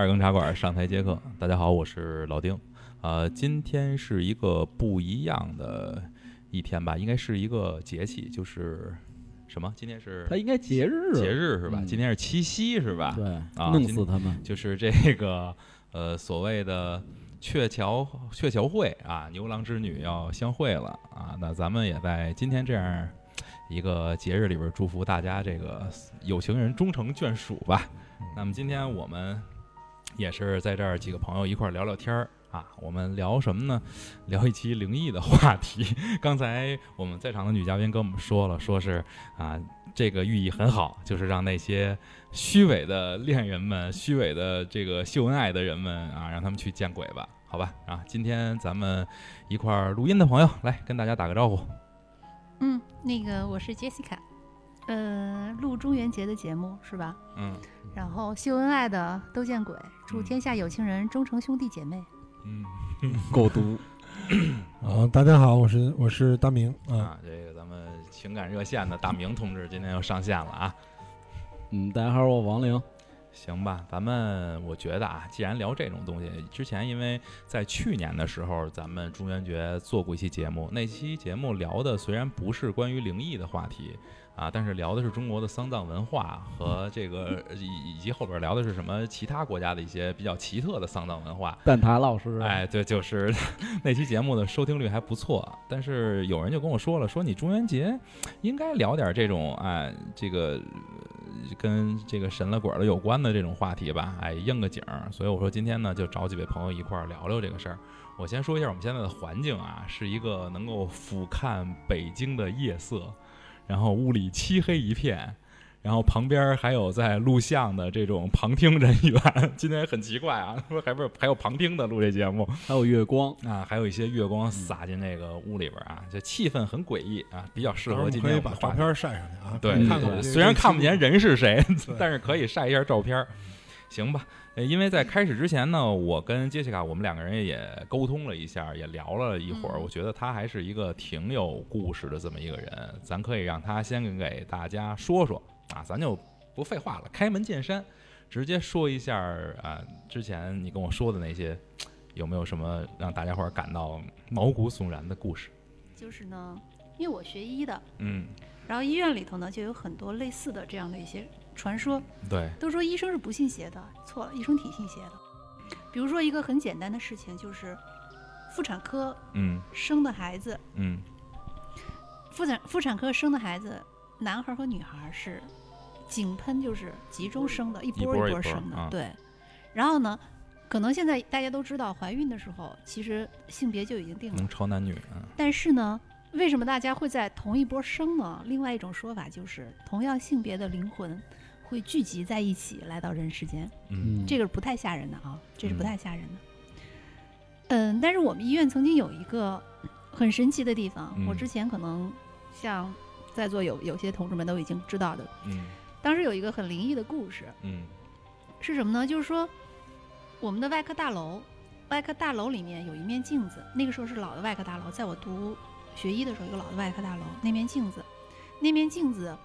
二更茶馆上台接客，大家好，我是老丁。呃，今天是一个不一样的一天吧，应该是一个节气，就是什么？今天是它应该节日，节日是吧？嗯今天是七夕是吧？对，啊弄死他们。就是这个呃所谓的鹊桥鹊桥会啊，牛郎织女要相会了啊。那咱们也在今天这样一个节日里边，祝福大家这个有情人终成眷属吧。那么今天我们也是在这儿几个朋友一块儿聊聊天儿。啊，我们聊什么呢？聊一期灵异的话题。刚才我们在场的女嘉宾跟我们说了，说是啊，这个寓意很好，就是让那些虚伪的恋人们、虚伪的这个秀恩爱的人们啊，让他们去见鬼吧，好吧？啊，今天咱们一块儿录音的朋友来跟大家打个招呼。嗯，那个我是 Jessica，呃，录中元节的节目是吧？嗯然后秀恩爱的都见鬼，祝嗯天下有情人终成兄弟姐妹。嗯 够毒，啊，大家好，我是我是大明啊，啊，这个咱们情感热线的大明同志今天又上线了啊。嗯，大家好，我王玲。行吧，咱们我觉得啊，既然聊这种东西，之前因为在去年的时候，咱们中元节做过一期节目，那期节目聊的虽然不是关于灵异的话题啊，但是聊的是中国的丧葬文化和这个以以及后边聊的是什么其他国家的一些比较奇特的丧葬文化。蛋挞老师，哎，对，就是 那期节目的收听率还不错，但是有人就跟我说了，说你中元节应该聊点这种哎，这个呃跟这个神了鬼了有关的这种话题吧，哎，应个景儿。所以我说今天呢，就找几位朋友一块儿聊聊这个事儿。我先说一下我们现在的环境啊，是一个能够俯瞰北京的夜色，然后屋里漆黑一片。然后旁边还有在录像的这种旁听人员，今天很奇怪啊，说还不是还有旁听的录这节目，还有月光，啊，还有一些月光洒进那个屋里边啊，就气氛很诡异啊，比较适合今天。把照片晒上去啊，对对看看虽然看不见人是谁，但是可以晒一下照片，行吧？呃，因为在开始之前呢，我跟杰西卡我们两个人也沟通了一下，也聊了一会儿。嗯我觉得他还是一个挺有故事的这么一个人，咱可以让他先给大家说说啊，咱就不废话了，开门见山，直接说一下啊，之前你跟我说的那些，有没有什么让大家伙儿感到毛骨悚然的故事？就是呢，因为我学医的，嗯，然后医院里头呢就有很多类似的这样的一些传说，对，都说医生是不信邪的，错了，医生挺信邪的。比如说一个很简单的事情，就是妇产科嗯。生的孩子，嗯。妇产妇产科生的孩子，男孩和女孩是井喷，就是集中生的，一波波一波波生的。啊。对，然后呢，可能现在大家都知道，怀孕的时候其实性别就已经定了。能，超男女，嗯。但是呢，为什么大家会在同一波生呢？另外一种说法就是，同样性别的灵魂会聚集在一起来到人世间。这个是不太吓人的啊，这是不嗯太吓人的。嗯，但是我们医院曾经有一个很神奇的地方，我嗯之前可能像在座有有些同志们都已经知道的，嗯当时有一个很灵异的故事，嗯是什么呢？就是说我们的外科大楼，外科大楼里面有一面镜子，那个时候是老的外科大楼，在我读学医的时候，一个老的外科大楼，那面镜子，那面镜子，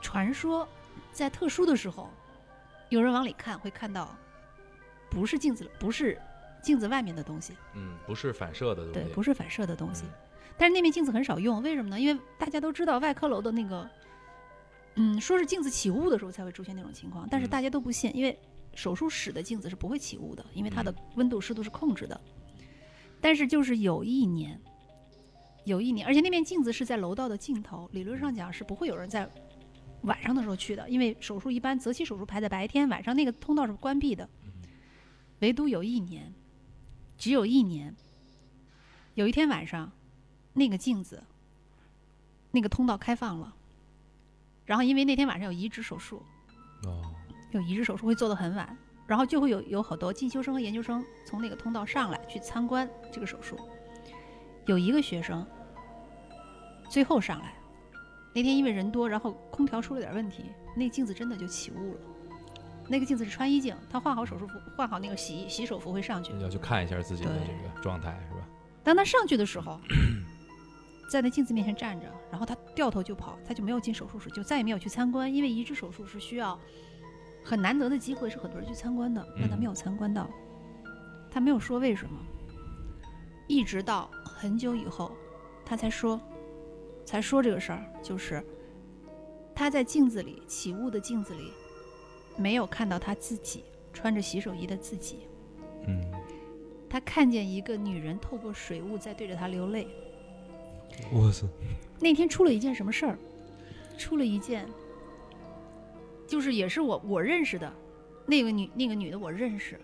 传说在特殊的时候，有人往里看会看到，不是镜子，不是镜子外面的东西，嗯，不是反射的东西，对，不是反射的东西。嗯但是那面镜子很少用，为什么呢？因为大家都知道外科楼的那个，嗯，说是镜子起雾的时候才会出现那种情况，但是嗯大家都不信，因为手术室的镜子是不会起雾的，因为它的嗯温度湿度是控制的。但是就是有一年，有一年，而且那面镜子是在楼道的尽头，理论上讲是不会有人在晚上的时候去的，因为手术一般择期手术排在白天，晚上那个通道是关闭的。唯独有一年，只有一年，有一天晚上，那个镜子，那个通道开放了。然后因为那天晚上有移植手术，哦，有移植手术会做得很晚，然后就会有有好多进修生和研究生从那个通道上来去参观这个手术。有一个学生最后上来，那天因为人多，然后空调出了点问题，那镜子真的就起雾了。那个镜子是穿衣镜，他换好手术服，换好那个洗洗手服会上去。要去看一下自己的这个状态是吧？当他上去的时候，在那镜子面前站着，然后他掉头就跑，他就没有进手术室，就再也没有去参观，因为移植手术是需要很难得的机会，是很多人去参观的，但他嗯没有参观到。他没有说为什么，一直到很久以后，他才说，才说这个事儿，就是他在镜子里起雾的镜子里，没有看到他自己穿着洗手衣的自己，嗯他看见一个女人透过水雾在对着他流泪。我操，那天出了一件什么事儿？出了一件，就是也是我我认识的那个女那个女的我认识，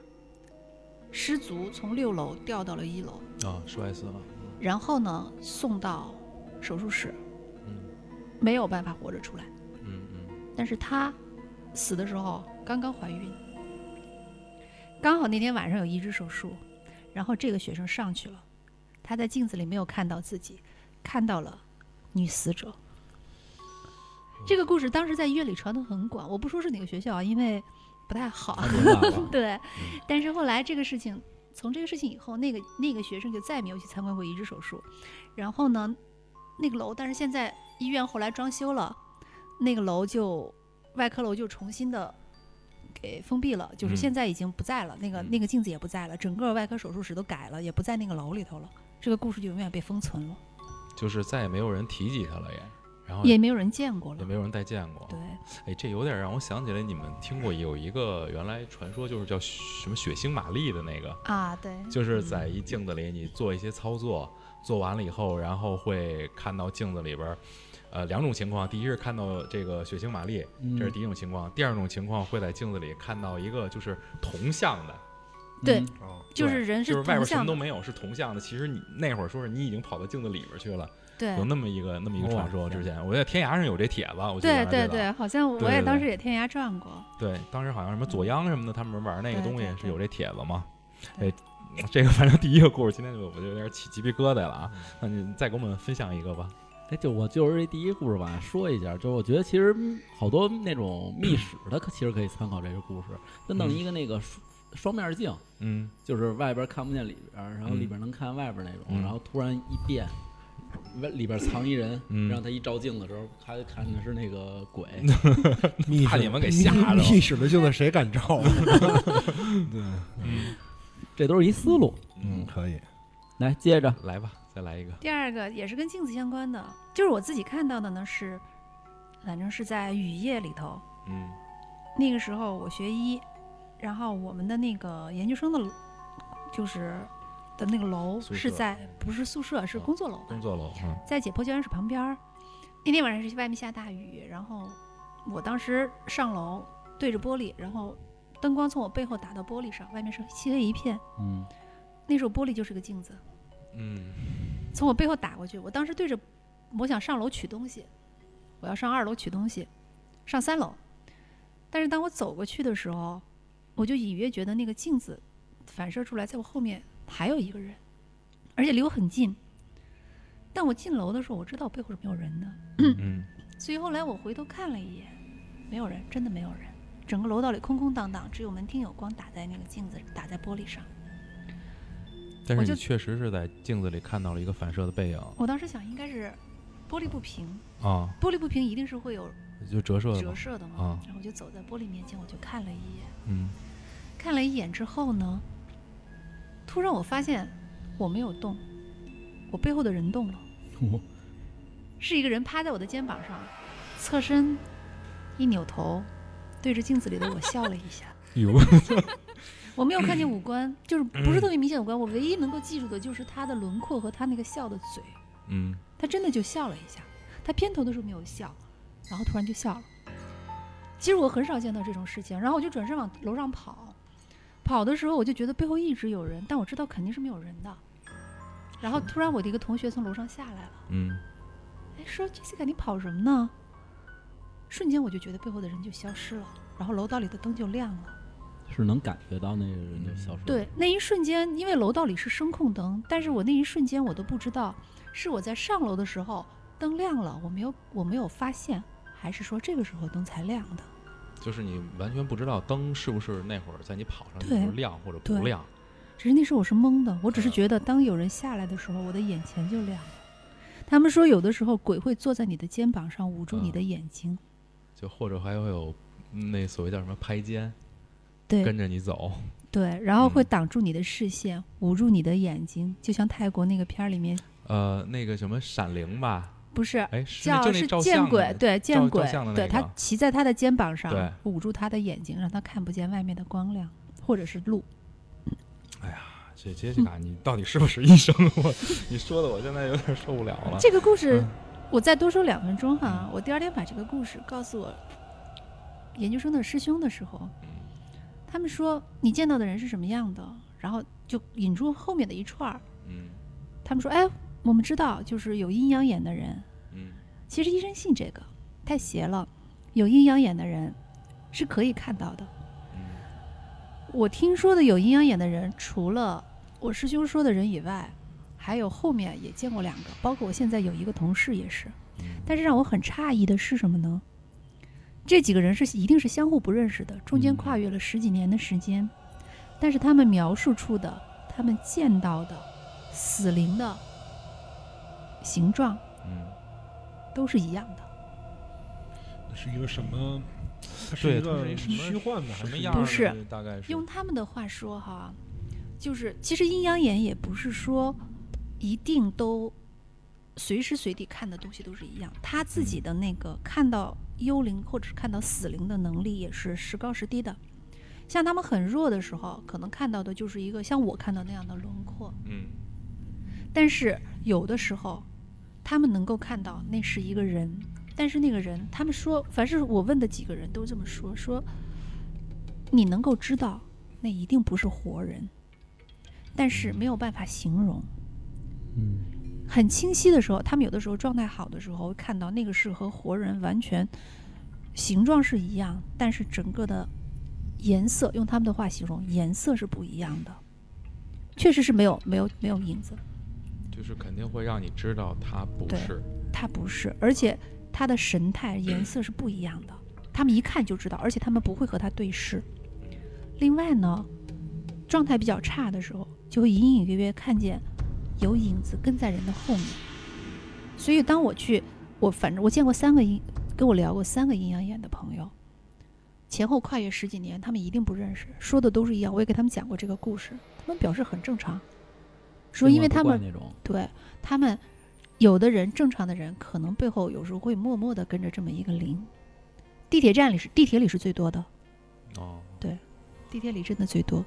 失足从六楼掉到了一楼，啊，摔死了，然后呢送到手术室，嗯没有办法活着出来。嗯嗯但是她死的时候刚刚怀孕，刚好那天晚上有移植手术，然后这个学生上去了，他在镜子里没有看到自己，看到了女死者。这个故事当时在医院里传得很广，我不说是哪个学校啊，因为不太好。对，但是后来这个事情，从这个事情以后，那个那个学生就再也没有去参观过移植手术。然后呢，那个楼，但是现在医院后来装修了，那个楼就外科楼就重新的给封闭了，就是嗯现在已经不在了，那个嗯那个镜子也不在了，整个外科手术室都改了，也不在那个楼里头了。这个故事就永远被封存了，就是再也没有人提及他了也，然后也没有人见过了。也没有人再见过。对，哎，这有点让我想起来，你们听过有一个原来传说，就是叫什么血腥玛丽的那个，啊，对，就是在一镜子里你做一些操作，做完了以后，然后会看到镜子里边儿，呃，两种情况，第一是看到这个血腥玛丽，嗯。这是第一种情况；第二种情况会在镜子里看到一个就是铜像的，对就是人就是外边什么都没有，是铜像的。其实你那会儿说是你已经跑到镜子里边去了，对。有，那么一个那么一个传说。之前。我在天涯上有这帖子，我记得对对对，好像我也当时也天涯转过。对，当时好像什么左央什么的，他们玩那个东西是有这帖子嘛。对。哎，这个反正第一个故事，今天就我就有点起鸡皮疙瘩了啊。嗯那你再给我们分享一个吧。哎，就我就是这第一故事吧说一下，就是我觉得其实嗯好多那种密室的，可其实可以参考这个故事，就弄一个那个双双面镜，嗯就是外边看不见里边，然后里边能看外边那种，嗯然后突然一变，外里边藏一人，嗯让他一照镜子的时候，他就看的是那个鬼。怕你们给吓着了密密室的镜子谁敢照？对嗯这都是一思路。嗯，可以。来，接着，来吧，再来一个。第二个也是跟镜子相关的，就是我自己看到的呢是，反正是在雨夜里头，嗯那个时候我学医，然后我们的那个研究生的，就是的那个楼是在不是宿舍是哦工作楼吧工，作楼。嗯在解剖教研室旁边儿。那天晚上是外面下大雨，然后我当时上楼对着玻璃，然后灯光从我背后打到玻璃上，外面是漆黑一片，嗯，那时候玻璃就是个镜子。嗯从我背后打过去。我当时对着，我想上楼取东西，我要上二楼取东西，上三楼。但是当我走过去的时候，我就隐约觉得那个镜子反射出来，在我后面还有一个人，而且离我很近。但我进楼的时候，我知道我背后是没有人的，嗯所以后来我回头看了一眼，没有人，真的没有人。整个楼道里空空荡荡，只有门厅有光打在那个镜子，打在玻璃上。但是你确实是在镜子里看到了一个反射的背影我当时想，应该是玻璃不平，啊，玻璃不平一定是会有就折射的折。射的嘛。啊然后我就走在玻璃面前，我就看了一眼，嗯看了一眼之后呢，突然我发现我没有动，我背后的人动了，是一个人趴在我的肩膀上，侧身一扭头，对着镜子里的我笑了一下。有 我没有看见五官，就是不是特别明显五官，我唯一能够记住的就是他的轮廓和他那个笑的嘴。嗯他真的就笑了一下，他片头的时候没有笑，然后突然就笑了。其实我很少见到这种事情，然后我就转身往楼上跑，跑的时候我就觉得背后一直有人，但我知道肯定是没有人的。然后突然我的一个同学从楼上下来了，嗯哎，说 Jessica 你跑什么呢？瞬间我就觉得背后的人就消失了，然后楼道里的灯就亮了。是能感觉到那个人就消失了。对，那一瞬间，因为楼道里是声控灯，但是我那一瞬间我都不知道，是我在上楼的时候灯亮了，我没有我没有发现，还是说这个时候灯才亮的？就是你完全不知道灯是不是那会儿在你跑上去的时候亮或者不亮。只是那时候我是懵的，我只是觉得当有人下来的时候，我的眼前就亮了。他们说有的时候鬼会坐在你的肩膀上捂住你的眼睛，就或者还会有那所谓叫什么拍肩，对跟着你走。对，然后会嗯挡住你的视线，捂住你的眼睛，就像泰国那个片儿里面，呃，那个什么《闪灵》吧，不是哎，叫是见鬼，对见鬼对他骑在他的肩膀上对，捂住他的眼睛，让他看不见外面的光亮或者是路。哎呀这杰西卡，你到底是不是医生？我你说的我现在有点受不了了。这个故事嗯我再多说两分钟哈，我第二天把这个故事告诉我研究生的师兄的时候，他们说你见到的人是什么样的，然后就引出后面的一串儿。嗯他们说，哎，我们知道就是有阴阳眼的人，嗯其实医生信这个，太邪了。有阴阳眼的人是可以看到的。嗯我听说的有阴阳眼的人，除了我师兄说的人以外，还有后面也见过两个，包括我现在有一个同事也是。嗯但是让我很诧异的是什么呢？这几个人是一定是相互不认识的，中间嗯跨越了十几年的时间，但是他们描述出的，他们见到的死灵的形状嗯，都是一样的。那是一个什么？它对是一个它是一什么虚幻的什么样儿不是大概是用他们的话说哈，就是其实阴阳眼也不是说一定都随时随地看的东西都是一样，他自己的那个看到幽灵或者是看到死灵的能力也是时高时低的。像他们很弱的时候，可能看到的就是一个像我看到那样的轮廓，嗯但是有的时候，他们能够看到那是一个人，但是那个人，他们说，凡是我问的几个人都这么说，说你能够知道那一定不是活人，但是没有办法形容。嗯，很清晰的时候，他们有的时候状态好的时候，会看到那个是和活人完全形状是一样，但是整个的颜色，用他们的话形容，颜色是不一样的，确实是没有没有没有影子。就是肯定会让你知道他不是。他不是，而且他的神态、颜色是不一样的，他们一看就知道，而且他们不会和他对视。另外呢，状态比较差的时候，就会隐隐约约看见有影子跟在人的后面。所以当我去，我反正我见过三个阴，跟我聊过三个阴阳眼的朋友，前后跨越十几年，他们一定不认识，说的都是一样。我也给他们讲过这个故事，他们表示很正常，说因为他们对他们，有的人正常的人可能背后有时候会默默的跟着这么一个灵。地铁站里是地铁里是最多的，哦，对地铁里真的最多，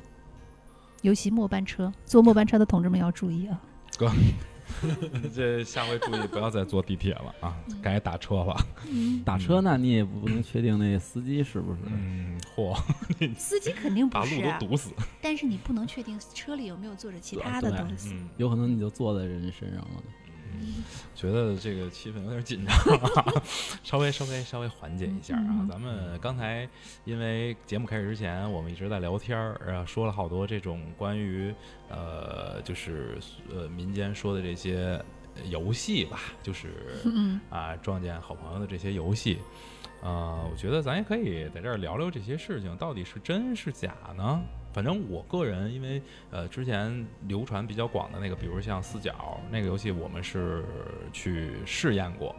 尤其末班车，坐末班车的同志们要注意啊！这下回注意不要再坐地铁了啊，改打车了。打车那你也不能确定那司机是不是。嗯，嚯，司机肯定把路不是啊，都堵死。但是你不能确定车里有没有坐着其他的东西。嗯，有可能你就坐在人身上了。觉得这个气氛有点紧张，啊 稍微稍微稍微缓解一下啊嗯。咱们刚才因为节目开始之前，我们一直在聊天儿，然后说了好多这种关于呃，就是呃民间说的这些游戏吧，就是嗯，啊撞见好朋友的这些游戏。呃，我觉得咱也可以在这儿聊聊这些事情到底是真是假呢？反正我个人，因为呃之前流传比较广的那个，比如像四角那个游戏，我们是去试验过。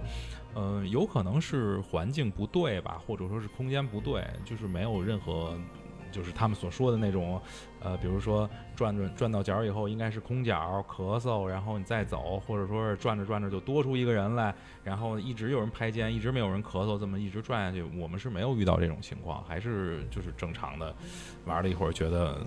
嗯，有可能是环境不对吧，或者说是空间不对，就是没有任何，就是他们所说的那种，呃，比如说转转转到角以后应该是空角咳嗽，然后你再走，或者说是转着转着就多出一个人来，然后一直有人拍肩，一直没有人咳嗽，这么一直转下去，我们是没有遇到这种情况，还是就是正常的，玩了一会儿觉得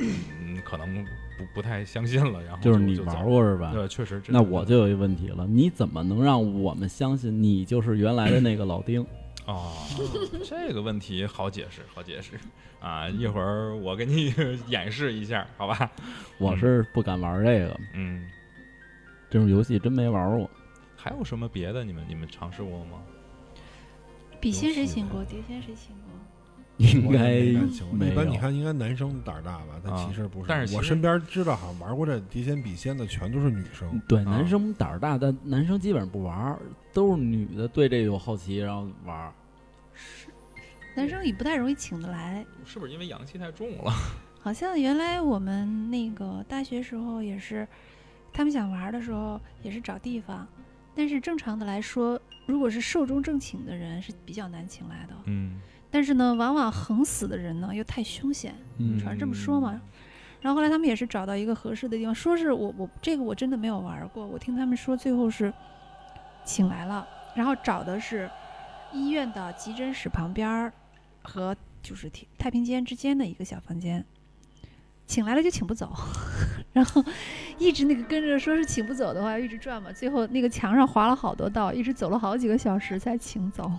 嗯嗯可能不不太相信了，然后就是你玩过是吧？对，确实。那我就有一个问题了，你怎么能让我们相信你就是原来的那个老丁？哦，这个问题好解释，好解释啊！一会儿我给你 演示一下，好吧？我是不敢玩这个，嗯，这种游戏真没玩过。还有什么别的？你们你们尝试过吗？笔仙谁请过？碟仙谁请过？应该一般你看，应该男生胆儿大吧？但啊其实不是。但是我身边知道好像玩过这碟仙笔仙的全都是女生。对，啊男生胆儿大，但男生基本上不玩儿，都是女的对这有好奇，然后玩儿。男生也不太容易请得来。是不是因为阳气太重了？好像原来我们那个大学时候也是，他们想玩的时候也是找地方，但是正常的来说，如果是寿终正寝的人是比较难请来的。嗯但是呢，往往横死的人呢又太凶险，嗯。传这么说嘛。然后后来他们也是找到一个合适的地方，说是我我这个我真的没有玩过，我听他们说最后是请来了，然后找的是医院的急诊室旁边儿和就是太太平间之间的一个小房间，请来了就请不走，然后一直那个跟着说是请不走的话，一直转嘛，最后那个墙上划了好多道，一直走了好几个小时才请走，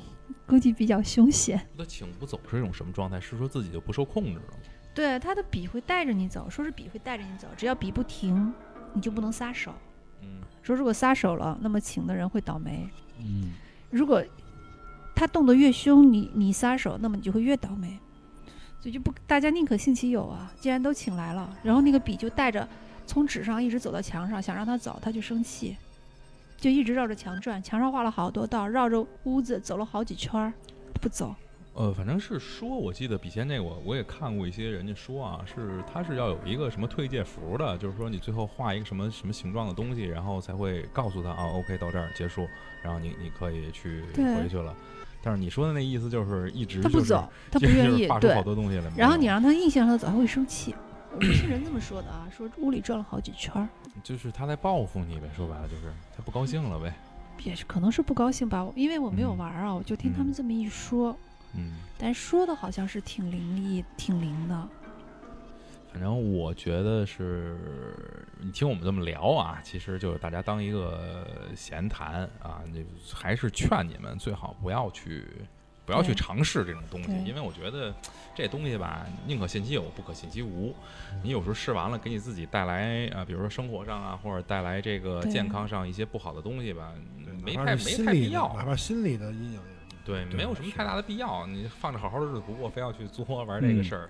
估计比较凶险。那请不走是一种什么状态？是说自己就不受控制了吗？对，他的笔会带着你走，说是笔会带着你走，只要笔不停，你就不能撒手。嗯，说如果撒手了，那么请的人会倒霉。嗯如果他动得越凶，你你撒手，那么你就会越倒霉。所以就不，大家宁可信其有啊。既然都请来了，然后那个笔就带着从纸上一直走到墙上，想让他走，他就生气，就一直绕着墙转，墙上画了好多道，绕着屋子走了好几圈儿，不走。呃，反正是说，我记得笔仙那个我我也看过一些人家说啊，是他是要有一个什么退界符的，就是说你最后画一个什么什么形状的东西，然后才会告诉他啊，OK 到这儿结束，然后你你可以去回去了。但是你说的那意思就是一直就是他不走，他不愿意。画出好，多东西来。然后你让他硬性让他走，他会生气。我们听人这么说的啊，说屋里转了好几圈儿，就是他在报复你呗，说白了就是他不高兴了呗。也是可能是不高兴吧，因为我没有嗯玩儿啊，我就听他嗯们这么一说，嗯，但说的好像是挺灵异、挺灵的。反正我觉得是，你听我们这么聊啊，其实就是大家当一个闲谈啊，就还是劝你们最好不要去，不要去尝试这种东西，因为我觉得这东西吧，宁可信其有，不可信其无。你有时候试完了，给你自己带来啊，比如说生活上啊，或者带来这个健康上一些不好的东西吧，没太没太必要。哪怕心理的阴影对，没有什么太大的必要。你放着好好的日子不过，非要去作玩这个嗯事儿，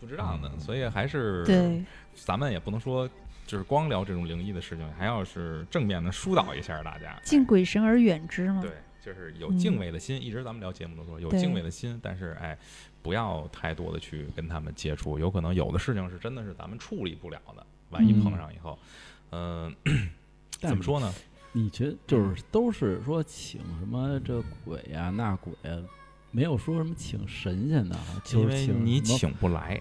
不值当的。嗯所以还是对，咱们也不能说就是光聊这种灵异的事情，还要是正面的疏导一下大家。敬鬼神而远之嘛。对，就是有嗯敬畏的心。一直咱们聊节目都说有敬畏的心，但是哎，不要太多的去跟他们接触，有可能有的事情是真的是咱们处理不了的。万一嗯碰上以后，嗯、但怎么说呢？你觉得就是都是说请什么这鬼呀、那鬼呀、没有说什么请神仙的啊，就因为你是请不来，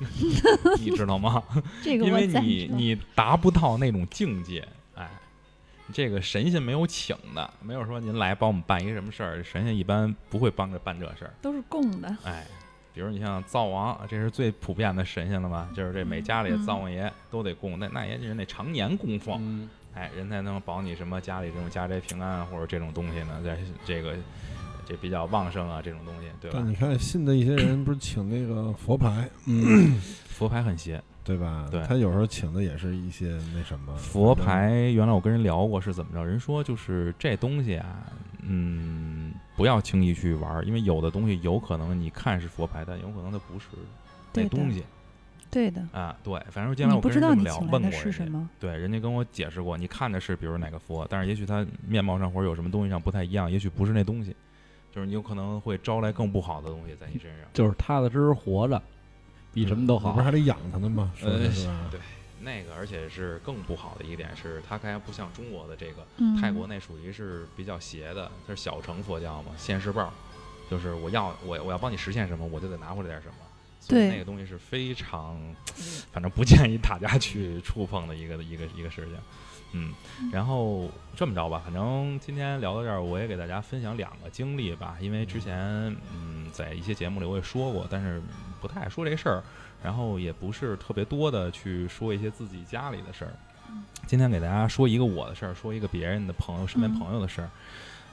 你知道吗？这个因为。你你达不到那种境界，哎，这个神仙没有请的，没有说您来帮我们办一个什么事儿，神仙一般不会帮着办这事儿，都是供的，哎。比如你像灶王，这是最普遍的神仙了吧？就是这每家里灶王爷都得供，那那也就是那常年供奉，嗯哎，人才能保你什么家里这种家宅平安啊或者这种东西呢，在这个这比较旺盛啊这种东西，对吧但？你看信的一些人不是请那个佛牌，嗯，佛牌很邪，对吧？对他有时候请的也是一些那什么佛牌原来我跟人聊过是怎么着，人说就是这东西啊，嗯，不要轻易去玩儿，因为有的东西有可能你看是佛牌，但有可能它不是那对东西对的。啊。对，反正将来我你不知道跟人这么聊，你请来的问过人家，是什么？对，人家跟我解释过，你看的是比如哪个佛，但是也许他面貌上或者有什么东西上不太一样，也许不是那东西，就是你有可能会招来更不好的东西在你身上。就是踏踏实实活着，比什么都好你不是。还得养他呢吗？说呃的是吧？对，那个而且是更不好的一点是，它还不像中国的这个。嗯，泰国那属于是比较邪的，它是小乘佛教嘛，现世报，就是我要我我要帮你实现什么，我就得拿回来点什么。所以对那个东西是非常，反正不建议大家去触碰的一个一个一个事情。嗯，然后这么着吧，反正今天聊到这儿，我也给大家分享两个经历吧，因为之前嗯在一些节目里我也说过，但是不太爱说这事儿，然后也不是特别多的去说一些自己家里的事儿。今天给大家说一个我的事儿，说一个别人的朋友身边嗯朋友的事儿。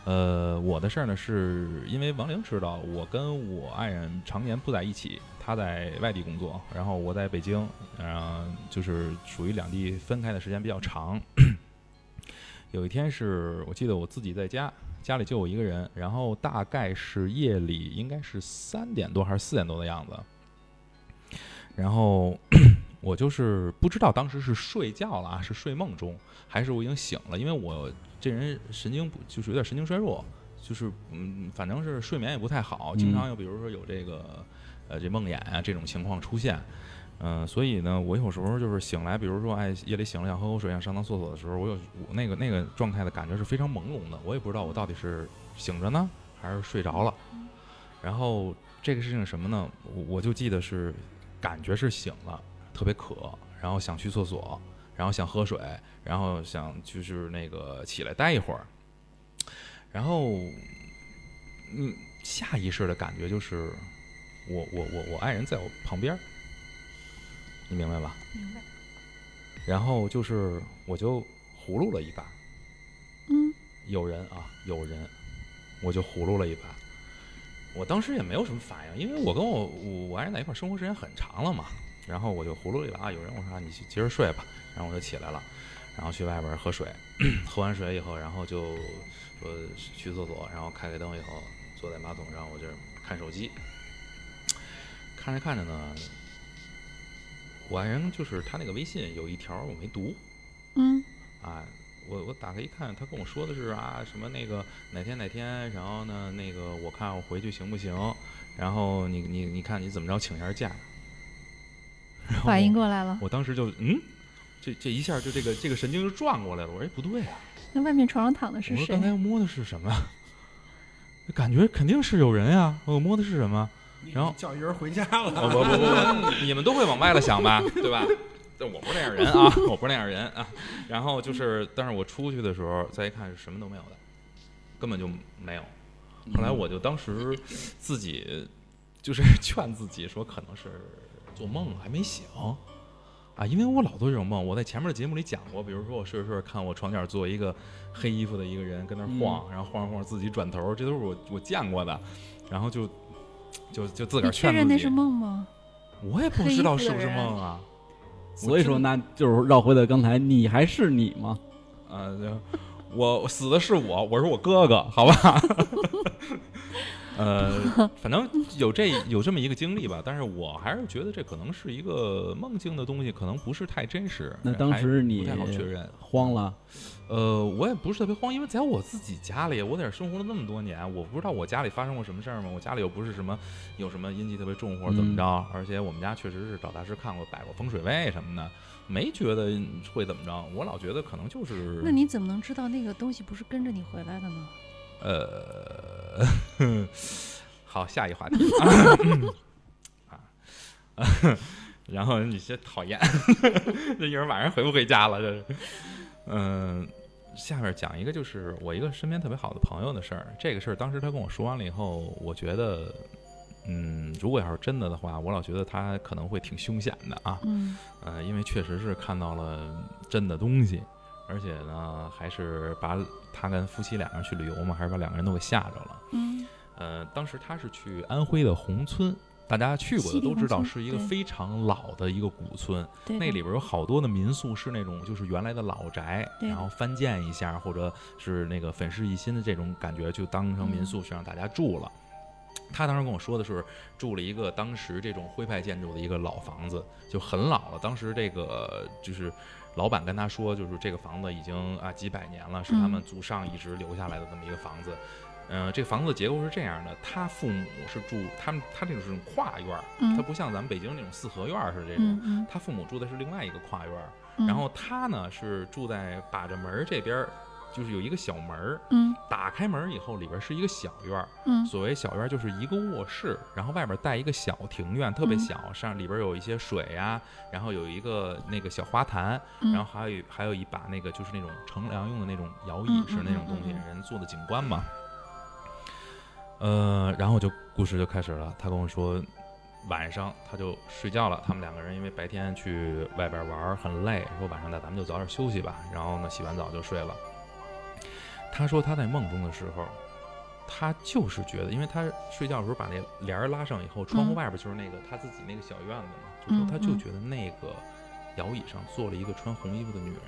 呃，我的事儿呢，是因为王玲知道我跟我爱人常年不在一起，他在外地工作，然后我在北京，然后就是属于两地分开的时间比较长。有一天是我记得我自己在家，家里就我一个人，然后大概是夜里应该是三点多还是四点多的样子，然后 我就是不知道当时是睡觉了啊，是睡梦中，还是我已经醒了，因为我这人神经不就是有点神经衰弱，就是嗯，反正是睡眠也不太好，经常有比如说有这个呃这梦魇啊这种情况出现。嗯、所以呢，我有时候就是醒来，比如说，哎，夜里醒了想喝口水，想上趟厕所的时候，我有我那个那个状态的感觉是非常朦胧的，我也不知道我到底是醒着呢，还是睡着了。然后这个事情什么呢？我我就记得是感觉是醒了，特别渴，然后想去厕所，然后想喝水，然后想就是那个起来待一会儿，然后嗯，下意识的感觉就是我我我我爱人在我旁边儿，你明白吧？明白。然后就是我就葫芦了一把，嗯有人啊，有人，我就葫芦了一把。我当时也没有什么反应，因为我跟我我我爱人在一块儿生活时间很长了嘛。然后我就葫芦了一把啊，有人，我说啊你去接着睡吧。然后我就起来了，然后去外边喝水，喝完水以后，然后就说去厕所，然后开开灯以后，坐在马桶上，我就看手机。看着看着呢，我爱人就是他那个微信有一条我没读，嗯啊，我我打开一看，他跟我说的是啊什么那个哪天哪天，然后呢那个我看我回去行不行？然后你你你看你怎么着请一下假？反应过来了。我当时就嗯，这这一下就这个这个神经就转过来了。我说哎不对啊，那外面床上躺的是谁我说刚？才摸的是什么？感觉肯定是有人呀、我摸的是什么？然后叫一人回家哦了。不不不不，你们都会往歪了想吧，对吧？但我不是那样人啊，我不是那样人啊。然后就是，但是我出去的时候再一看，是什么都没有的，根本就没有。后来我就当时自己就是 劝自己说，可能是做梦还没醒啊，因为我老做这种梦。我在前面的节目里讲过，比如说我睡着睡着看我床角坐一个黑衣服的一个人跟那晃，然后晃着晃着自己转头，这都是我我见过的。然后就就就自个儿确劝自己认那是，梦吗？我也不知道是不是梦啊。所以说，那就是绕回到刚才，你还是你吗？啊，就我死的是我，我是我哥哥，好吧？呃，反正有这有这么一个经历吧，但是我还是觉得这可能是一个梦境的东西，可能不是太真实。那当时你不太好确认。慌了，呃，我也不是特别慌，因为在我自己家里，我在这儿生活了那么多年，我不知道我家里发生过什么事儿吗？我家里又不是什么有什么阴气特别重或者怎么着，而且我们家确实是找大师看过、摆过风水位什么的，没觉得会怎么着。我老觉得可能就是那你怎么能知道那个东西不是跟着你回来的呢？呃，好，下一话题啊，啊，然后你这讨厌，这一会儿晚上回不回家了？这是，嗯、下面讲一个就是我一个身边特别好的朋友的事儿。这个事儿当时他跟我说完了以后，我觉得，嗯，如果要是真的的话，我老觉得他可能会挺凶险的啊。嗯呃，因为确实是看到了真的东西，而且呢，还是把他跟夫妻两个人去旅游嘛，还是把两个人都给吓着了。嗯呃，当时他是去安徽的宏村，大家去过的都知道，是一个非常老的一个古村，对，那里边有好多的民宿是那种就是原来的老宅，对然后翻建一下，或者是那个粉饰一新的这种感觉，就当成民嗯宿去让大家住了。他当时跟我说的是住了一个当时这种徽派建筑的一个老房子，就很老了。当时这个就是老板跟他说，就是这个房子已经啊几百年了，是他们嗯祖上一直留下来的这么一个房子。嗯、这个房子的结构是这样的，他父母是住他们他这种是跨院儿，嗯它不像咱们北京那种四合院儿是这种，嗯嗯他父母住的是另外一个跨院儿。嗯，然后他呢是住在把着门儿这边儿，就是有一个小门儿，嗯打开门儿以后里边儿是一个小院儿。嗯所谓小院儿就是一个卧室，然后外边儿带一个小庭院，特别嗯小，上里边儿有一些水呀、然后有一个那个小花坛，嗯，然后还有一还有一把那个就是那种乘凉用的那种摇椅嗯是那种东西，人坐的景观嘛。呃，然后就故事就开始了，他跟我说。晚上他就睡觉了，他们两个人因为白天去外边玩儿很累，说晚上那咱们就早点休息吧。然后呢，洗完澡就睡了。他说他在梦中的时候，他就是觉得，因为他睡觉的时候把那帘儿拉上以后，窗户嗯外边就是那个他自己那个小院子嘛，就说他就觉得那个摇椅上坐了一个穿红衣服的女人。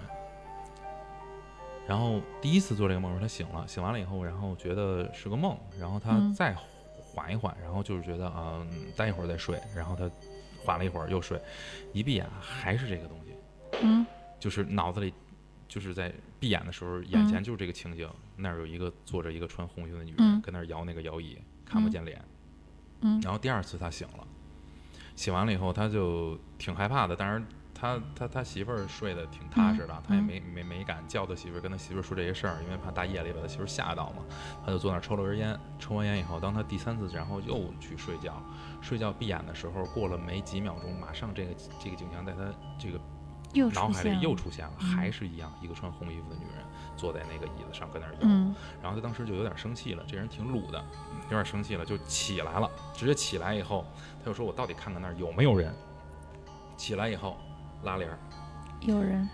然后第一次做这个梦的时候，他醒了，醒完了以后，然后觉得是个梦，然后他嗯。再缓一缓，然后就是觉得啊、嗯待一会儿再睡，然后他缓了一会儿又睡，一闭眼还是这个东西，嗯。就是脑子里就是在闭眼的时候，眼前就是这个情景，那儿有一个坐着一个穿红衣服的女人，嗯跟那儿摇那个摇椅，看不见脸。嗯然后第二次他醒了，醒完了以后他就挺害怕的，但是他他他媳妇儿睡得挺踏实的，他也嗯没没没敢叫他媳妇儿跟他媳妇儿说这些事儿，因为怕大夜里把他媳妇儿吓到嘛。他就坐那儿抽了根烟，抽完烟以后，当他第三次然后又去睡觉，睡觉闭眼的时候，过了没几秒钟，马上这个这个景象在他这个又脑海里又出现了，嗯还是一样，一个穿红衣服的女人坐在那个椅子上跟那儿摇。嗯然后他当时就有点生气了，这人挺鲁的，有点生气了，就起来了，直接起来以后，他就说：“我到底看看那儿有没有人。”起来以后拉帘儿，有人，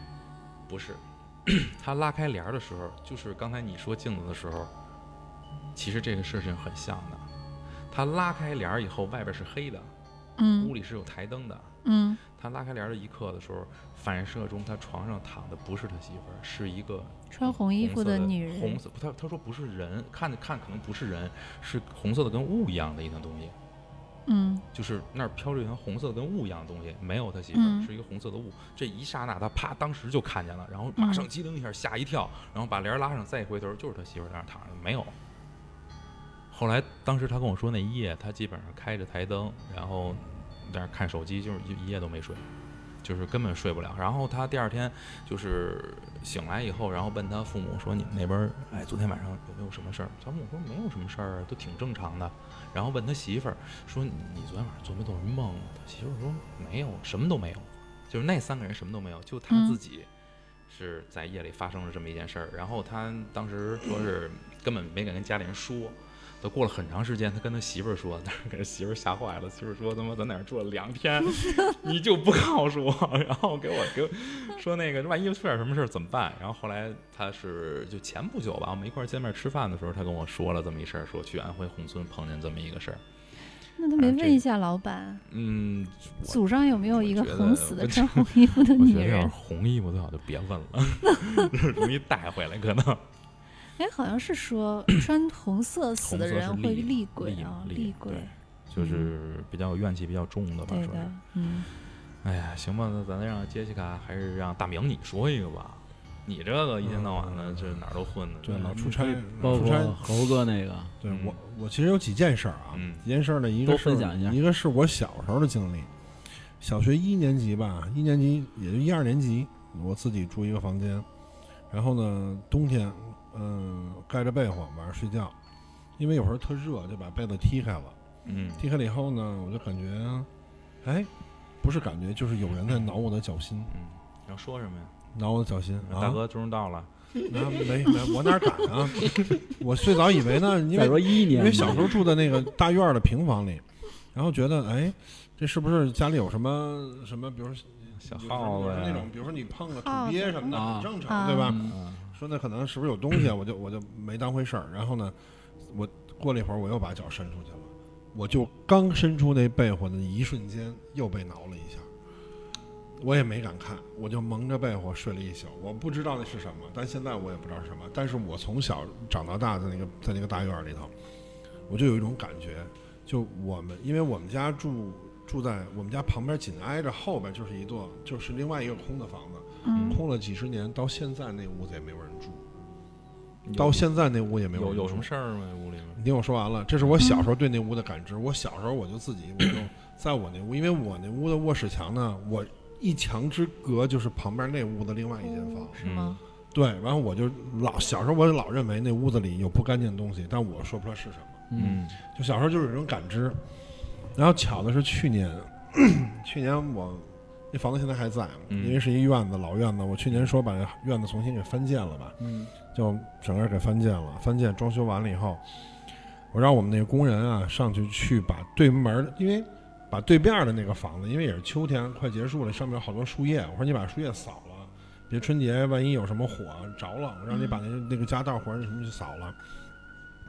不是，他拉开帘儿的时候，就是刚才你说镜子的时候，其实这个事情很像的。他拉开帘儿以后，外边是黑的，屋嗯里是有台灯的。嗯他拉开帘的一刻的时候，反射中他床上躺的不是他媳妇儿，是一个穿红衣服的女人，红色，他他说不是人，看着看可能不是人，是红色的跟雾一样的一团东西，嗯就是那儿飘着一团红色的跟雾一样的东西，没有他媳妇儿，嗯是一个红色的雾。这一刹那，他啪，当时就看见了，然后马上嗯机灵一下吓一跳，然后把帘拉上，再一回头就是他媳妇儿在那儿躺着，没有。后来当时他跟我说那一夜，他基本上开着台灯，然后在那儿看手机，就是一一夜都没睡。就是根本睡不了，然后他第二天就是醒来以后，然后问他父母说：“你们那边儿，哎，昨天晚上有没有什么事儿？”他父母说：“没有什么事儿啊，都挺正常的。”然后问他媳妇儿说：“你你昨天晚上做没做什么梦啊？”他媳妇儿说：“没有，什么都没有。”就是那三个人什么都没有，就他嗯自己是在夜里发生了这么一件事儿。然后他当时说是根本没敢跟家里人说。都过了很长时间，他跟他媳妇儿说，但是给他媳妇儿吓坏了。媳妇儿说：“他妈在哪儿住了两天，你就不告诉我，然后给我给我说那个万一出点什么事儿怎么办？”然后后来他是就前不久吧，我们一块儿见面吃饭的时候，他跟我说了这么一事儿，说去安徽宏村碰见这么一个事儿。那他没问一下老板，嗯，我祖上有没有一个横死的穿红衣服的我女人？红衣服最好就别问了，容易带回来可能。哎，好像是说 穿红色死的人会厉厉鬼啊，厉厉鬼，就是比较有怨气比较重的吧，说是。，嗯，哎呀，行吧，那咱让杰西卡还是让大明你说一个吧。你这个一天到晚的，这哪儿都混的，对，老出差，包括老出差。猴哥那个，对嗯我，我其实有几件事儿啊。嗯几件事儿呢，一个是分享一下一个是我小时候的经历。小学一年级吧，一年级也就一二年级，我自己住一个房间，然后呢，冬天，嗯，盖着被子晚上睡觉，因为有时候特热，就把被子踢开了。嗯踢开了以后呢，我就感觉，哎，不是感觉，就是有人在挠我的脚心，嗯，要说什么呀？挠我的脚心。啊、大哥终于到了，那没没，我哪敢啊！我最早以为呢，因为再说一年，因为小时候住在那个大院的平房里，然后觉得哎，这是不是家里有什么什么，比如说小耗子呀那种，，比如说你碰个土鳖什么的，啊很正常，啊对吧？说那可能是不是有东西？我就我就没当回事儿。然后呢，我过了一会儿，我又把脚伸出去了，我就刚伸出那被窝的一瞬间，又被挠了一下。我也没敢看，我就蒙着被窝睡了一宿。我不知道那是什么，但现在我也不知道是什么。但是我从小长到大，在那个在那个大院里头，我就有一种感觉，就我们因为我们家住住在我们家旁边，紧挨着后边就是一座就是另外一个空的房子，嗯空了几十年，到现在那屋子也没有人住。到现在那屋也没有有有什么事儿吗？屋里面？你听我说完了，这是我小时候对那屋的感知。我小时候我就自己我就 在我那屋，因为我那屋的卧室墙呢，我一墙之隔就是旁边那屋的另外一间房。是吗？对，然后我就老小时候我就老认为那屋子里有不干净的东西，但我说不出来是什么。嗯，就小时候就是有这种感知。然后巧的是去年，去年我那房子现在还在，嗯因为是一院子老院子，我去年说把这院子重新给翻建了吧，嗯就整个给翻建了。翻建装修完了以后，我让我们那个工人啊上去去把对门，因为把对面的那个房子，因为也是秋天快结束了，上面有好多树叶，我说你把树叶扫了，别春节万一有什么火着了，我让你把那个那个家道或者什么去扫了。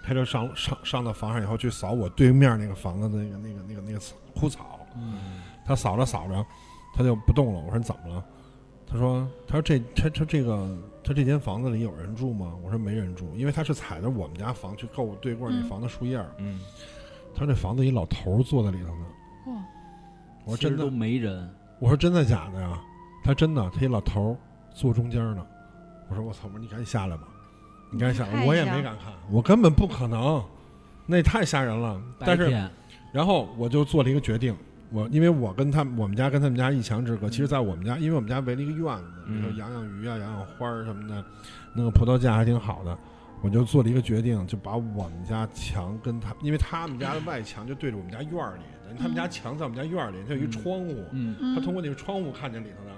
他就上上上到房上以后去扫我对面那个房子的那个那个那个那个枯草，嗯他扫着扫着，他就不动了。我说你怎么了？他说他说这他他这个他这间房子里有人住吗？我说没人住，因为他是踩着我们家房去够对过那嗯房子树叶儿。嗯，他说这房子一老头儿坐在里头呢。哇，我说真的都，没人，我说真的假的呀？他真的，他一老头儿坐中间呢。我说我操！我说你赶紧下来吧，你赶紧下来。我也没敢看，我根本不可能，那也太吓人了。但是然后我就做了一个决定，我因为我跟他们我们家跟他们家一墙之隔，其实，在我们家，因为我们家围了一个院子，嗯你说养养鱼啊，养养花儿什么的，弄个葡萄架还挺好的。我就做了一个决定，就把我们家墙跟他，因为他们家的外墙就对着我们家院儿里，等于他们家墙在我们家院儿里，它有一窗户，嗯，嗯他通过那个窗户看见里头的，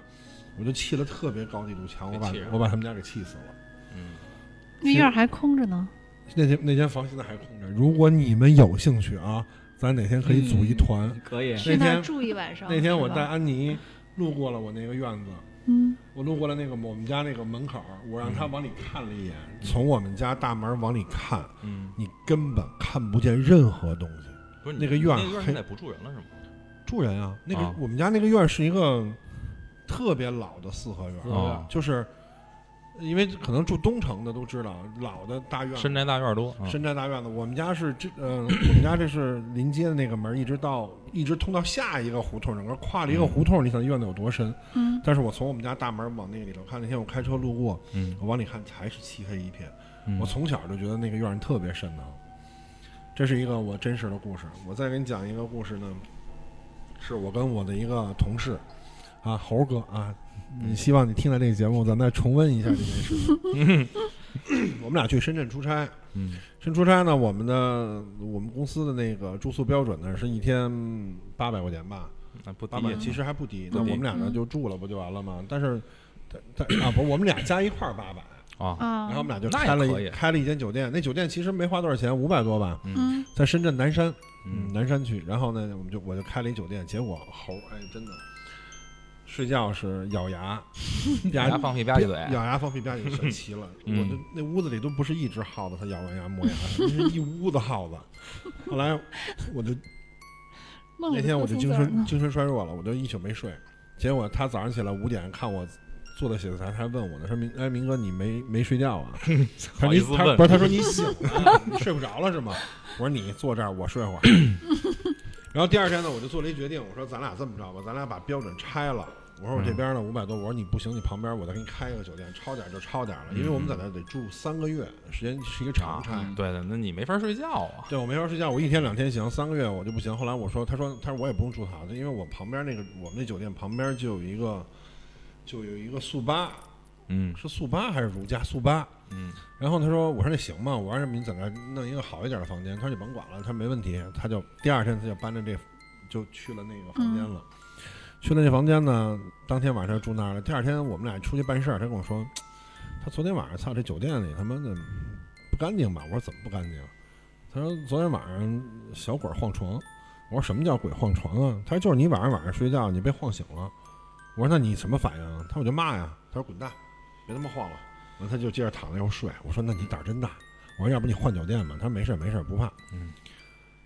我就砌了特别高的一堵墙，我把我把他们家给气死了。嗯，那院儿还空着呢。那间那间房现在还空着，如果你们有兴趣啊，咱哪天可以组一团。可以，那天住一晚上。那天我带安妮路过了我那个院子，嗯我路过了那个我们家那个门口，我让他嗯往里看了一眼，从我们家大门往里看，嗯，你根本看不见任何东西。不是那个院黑那个院现在不住人了是吗？住人啊，那个、啊我们家那个院是一个特别老的四合院就是因为可能住东城的都知道，老的大院深宅大院多，啊深宅大院子，我们家是这呃，我们家这是临街的那个门，一直到一直通到下一个胡同，整个跨了一个胡同，你想院子有多深？嗯但是我从我们家大门往那个里头看，那天我开车路过，嗯，我往里看还是漆黑一片。嗯我从小就觉得那个院特别瘆得慌。这是一个我真实的故事。我再给你讲一个故事呢，是我跟我的一个同事啊，猴哥啊，你希望你听了这个节目，咱们再重温一下 这件事情。我们俩去深圳出差，嗯。深圳出差呢，我们的我们公司的那个住宿标准呢是一天八百块钱吧，那不低八百其实还不低。那我们俩呢嗯就住了不就完了吗？但是，但但啊不，我们俩加一块儿八百。啊，啊，然后我们俩就开了一开了一间酒店，那酒店其实没花多少钱，五百多吧，嗯。嗯在深圳南山，嗯，嗯。南山区。然后呢，我们就我就开了一酒店，结果猴哎真的睡觉是咬牙，吧牙放屁吧唧嘴，咬牙放屁吧唧全齐了。嗯 我就那屋子里都不是一只耗子，它咬完牙磨牙，那是一屋子耗子。后来我就那天我就精神精神衰弱了，我就一宿没睡。结果他早上起来五点看我坐在写字台，他还问我呢，说明哎明哥你没没睡觉啊？他说你好意思问他不是他说你醒了，你睡不着了是吗？我说你坐这儿，我睡会儿。然后第二天呢，我就做了一决定，我说咱俩这么着吧，咱俩把标准拆了。我说我这边呢五百多，我说你不行，你旁边我再给你开一个酒店，超点就超点了，因为我们在那得住三个月，时间是一个长差。啊对的，那你没法睡觉啊，对我没法睡觉，我一天两天行，三个月我就不行。后来我说，他说，他说我也不用住他的，因为我旁边那个我们那酒店旁边就有一个，就有一个速八，嗯是速八还是如家速八？嗯然后他说，我说那行吗？我说你在那儿弄一个好一点的房间。他说你甭管了，他说没问题。他就第二天他就搬着这，就去了那个房间了。去了那房间呢，当天晚上住那儿了。第二天我们俩出去办事儿，他跟我说，他昨天晚上操这酒店里他妈的不干净吧？我说怎么不干净？他说昨天晚上小鬼晃床。我说什么叫鬼晃床啊？他说就是你晚上晚上睡觉你被晃醒了。我说那你什么反应？他说我就骂呀。他说滚蛋，别他妈晃了。然后他就接着躺那又睡。我说那你胆儿真大。我说要不你换酒店吧？他说没事没事不怕。嗯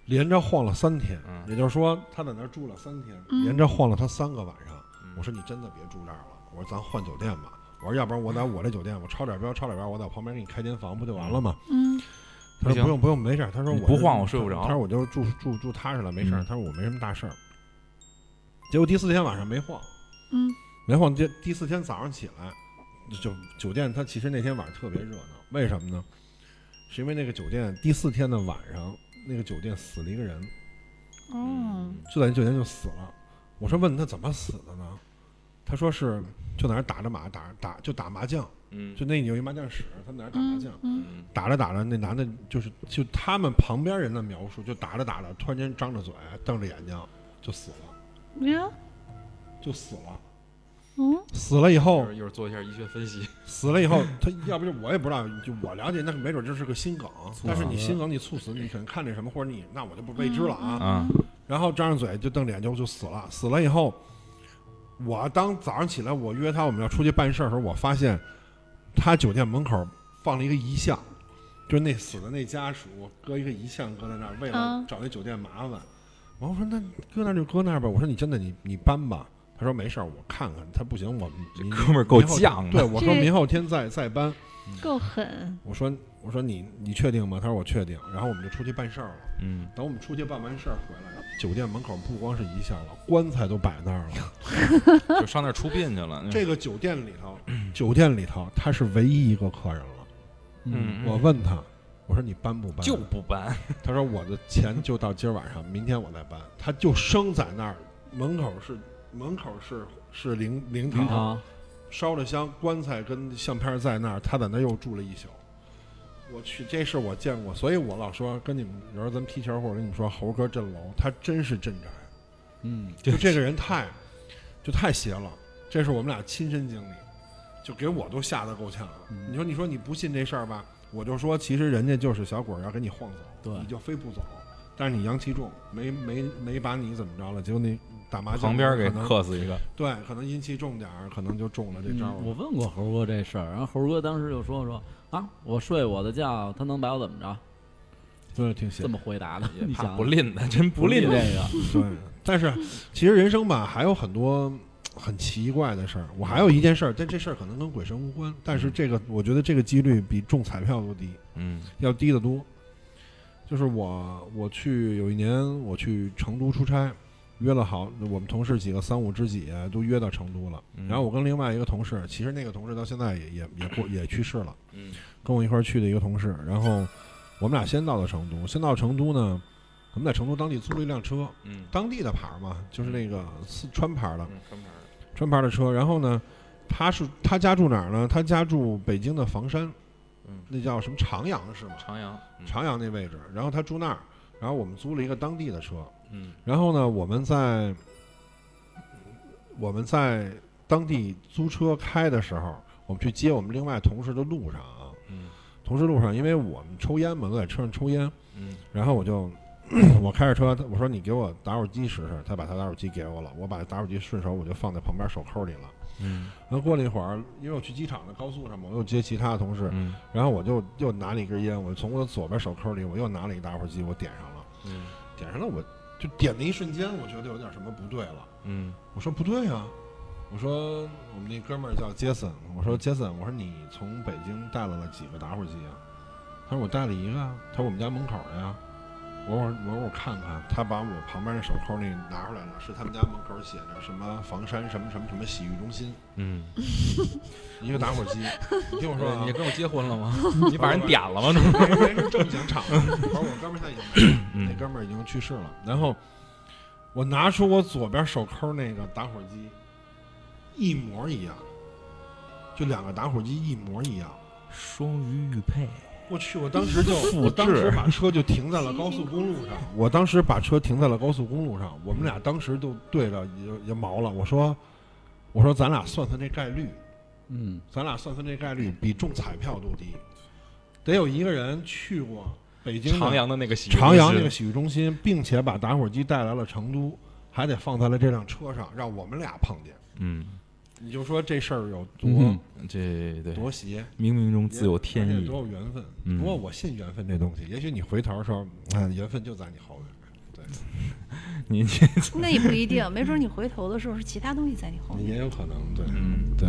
连着晃了三天，嗯。也就是说他在那儿住了三天，嗯。连着晃了他三个晚上。嗯。我说你真的别住这儿了，我说咱换酒店吧。我说要不然我在我这酒店，我抄点标抄点标，我在旁边给你开间房不就完了吗？嗯。他说不用不用没事儿，他说我不晃我睡不着。他说我就住住住踏实了没事儿，嗯。他说我没什么大事儿。结果第四天晚上没晃，嗯。没晃第第四天早上起来，就酒店他其实那天晚上特别热闹，为什么呢？是因为那个酒店第四天的晚上，那个酒店死了一个人，哦。就在那酒店就死了。我说问他怎么死的呢？他说是就在那打着麻打打就打麻将，嗯。就那有一麻将室，他在那打麻将，嗯嗯。打着打着那男的就是就他们旁边人的描述，就打着打着突然间张着嘴瞪着眼睛就死了，嗯呀。就死了。嗯死了以后一会儿做一下医学分析，死了以后，他要不就我也不知道，就我了解，那没准就是个心梗。但是你心梗，你猝死，你可能看那什么，或者你那我就不未知了啊。啊然后张着嘴就瞪着眼就就死了。死了以后，我当早上起来我约他我们要出去办事儿的时候，我发现他酒店门口放了一个遗像，就是那死的那家属搁一个遗像搁在那儿，为了啊找那酒店麻烦。我说那搁那儿就搁那儿吧。我说你真的你你搬吧。他说没事儿，我看看。他不行，我们这哥们儿够犟的对，我说明后天再再搬。够狠我说我说你你确定吗？他说我确定。然后我们就出去办事儿了。嗯等我们出去办完事儿回来，酒店门口不光是遗像了，棺材都摆那儿了。就上那儿出殡去了，这个酒店里头，酒店里头他是唯一一个客人了。嗯我问他，我说你搬不搬？就不搬，他说我的钱就到今儿晚上，明天我再搬。他就生在那儿门口是门口是是灵灵堂，灵堂，烧了香，棺材跟相片在那儿，他在那儿又住了一宿。我去，这事我见过，所以我老说跟你们，有时候咱们踢球或者跟你们说，猴哥镇楼，他真是镇宅，嗯，就这个人太，就太邪了，这是我们俩亲身经历，就给我都吓得够呛。嗯。你说，你说你不信这事儿吧，我就说，其实人家就是小鬼儿要给你晃走，你就非不走，但是你阳气重，没没没把你怎么着了，结果那打麻将旁边给克死一个，对，可能阴气重点儿，可能就中了这招我。问过猴哥这事儿，然后猴哥当时就说说啊，我睡我的觉，他能把我怎么着？对，挺邪这。么回答的，也怕你想不吝的，真不吝吝这个，对，但是其实人生吧，还有很多很奇怪的事儿。我还有一件事儿，但这事儿可能跟鬼神无关，但是这个我觉得这个几率比中彩票都低，嗯要低得多。就是我我去有一年我去成都出差，约了好我们同事几个三五知己都约到成都了。嗯然后我跟另外一个同事，其实那个同事到现在也也也过也去世了。嗯跟我一块儿去的一个同事，然后我们俩先到了成都，先到成都呢，我们在成都当地租了一辆车，嗯当地的牌儿嘛，就是那个四川牌儿的川，牌儿川牌儿的车。然后呢，他是他家住哪儿呢？他家住北京的房山，嗯那叫什么长阳是吗？长阳，嗯长阳那位置。然后他住那儿，然后我们租了一个当地的车。嗯然后呢，我们在我们在当地租车开的时候，我们去接我们另外同事的路上啊，嗯同事路上，因为我们抽烟嘛，都在车上抽烟，嗯然后我就 我开着车，他我说你给我打火机试试，他把他打火机给我了，我把打火机顺手我就放在旁边手扣里了。嗯然后过了一会儿，因为我去机场的高速上嘛，我又接其他的同事，嗯然后我就又拿了一根烟，我从我左边手扣里我又拿了一打火机，我点上了，嗯点上了，我就点的一瞬间，我觉得有点什么不对了。嗯我说不对啊，我说我们那哥们儿叫杰森，我说杰森，我说你从北京带来了几个打火机啊？他说我带了一个啊，他说我们家门口的呀。我说我我看看，他把我旁边那手扣那拿出来了，是他们家门口写着什么房山什么什么什么洗浴中心，嗯，一个打火机。你听我说啊，你跟我结婚了吗？你把人点了吗？这没没是正经场合。我说我哥们儿现在已经那哥们儿已经去世了。然后我拿出我左边手扣那个打火机，一模一样，就两个打火机一模一样。双鱼玉佩，我去！我当时就，复我当时制把车就停在了高速公路上。我当时把车停在了高速公路上，我们俩当时就对着也也毛了。我说，我说咱俩算算这概率，嗯，咱俩算算这概率比中彩票都低。得有一个人去过北京的长阳的那个洗浴长阳那个洗浴中心，并且把打火机带来了成都，还得放在了这辆车上，让我们俩碰见。嗯，你就说这事儿有多、嗯这对多邪，冥冥中自有天意多。有缘分。嗯不过我信缘分这东西，也许你回头的时候，嗯，缘分就在你后边。对，你你那也不一定，没准你回头的时候是其他东西在你后面。也有可能。对，嗯对。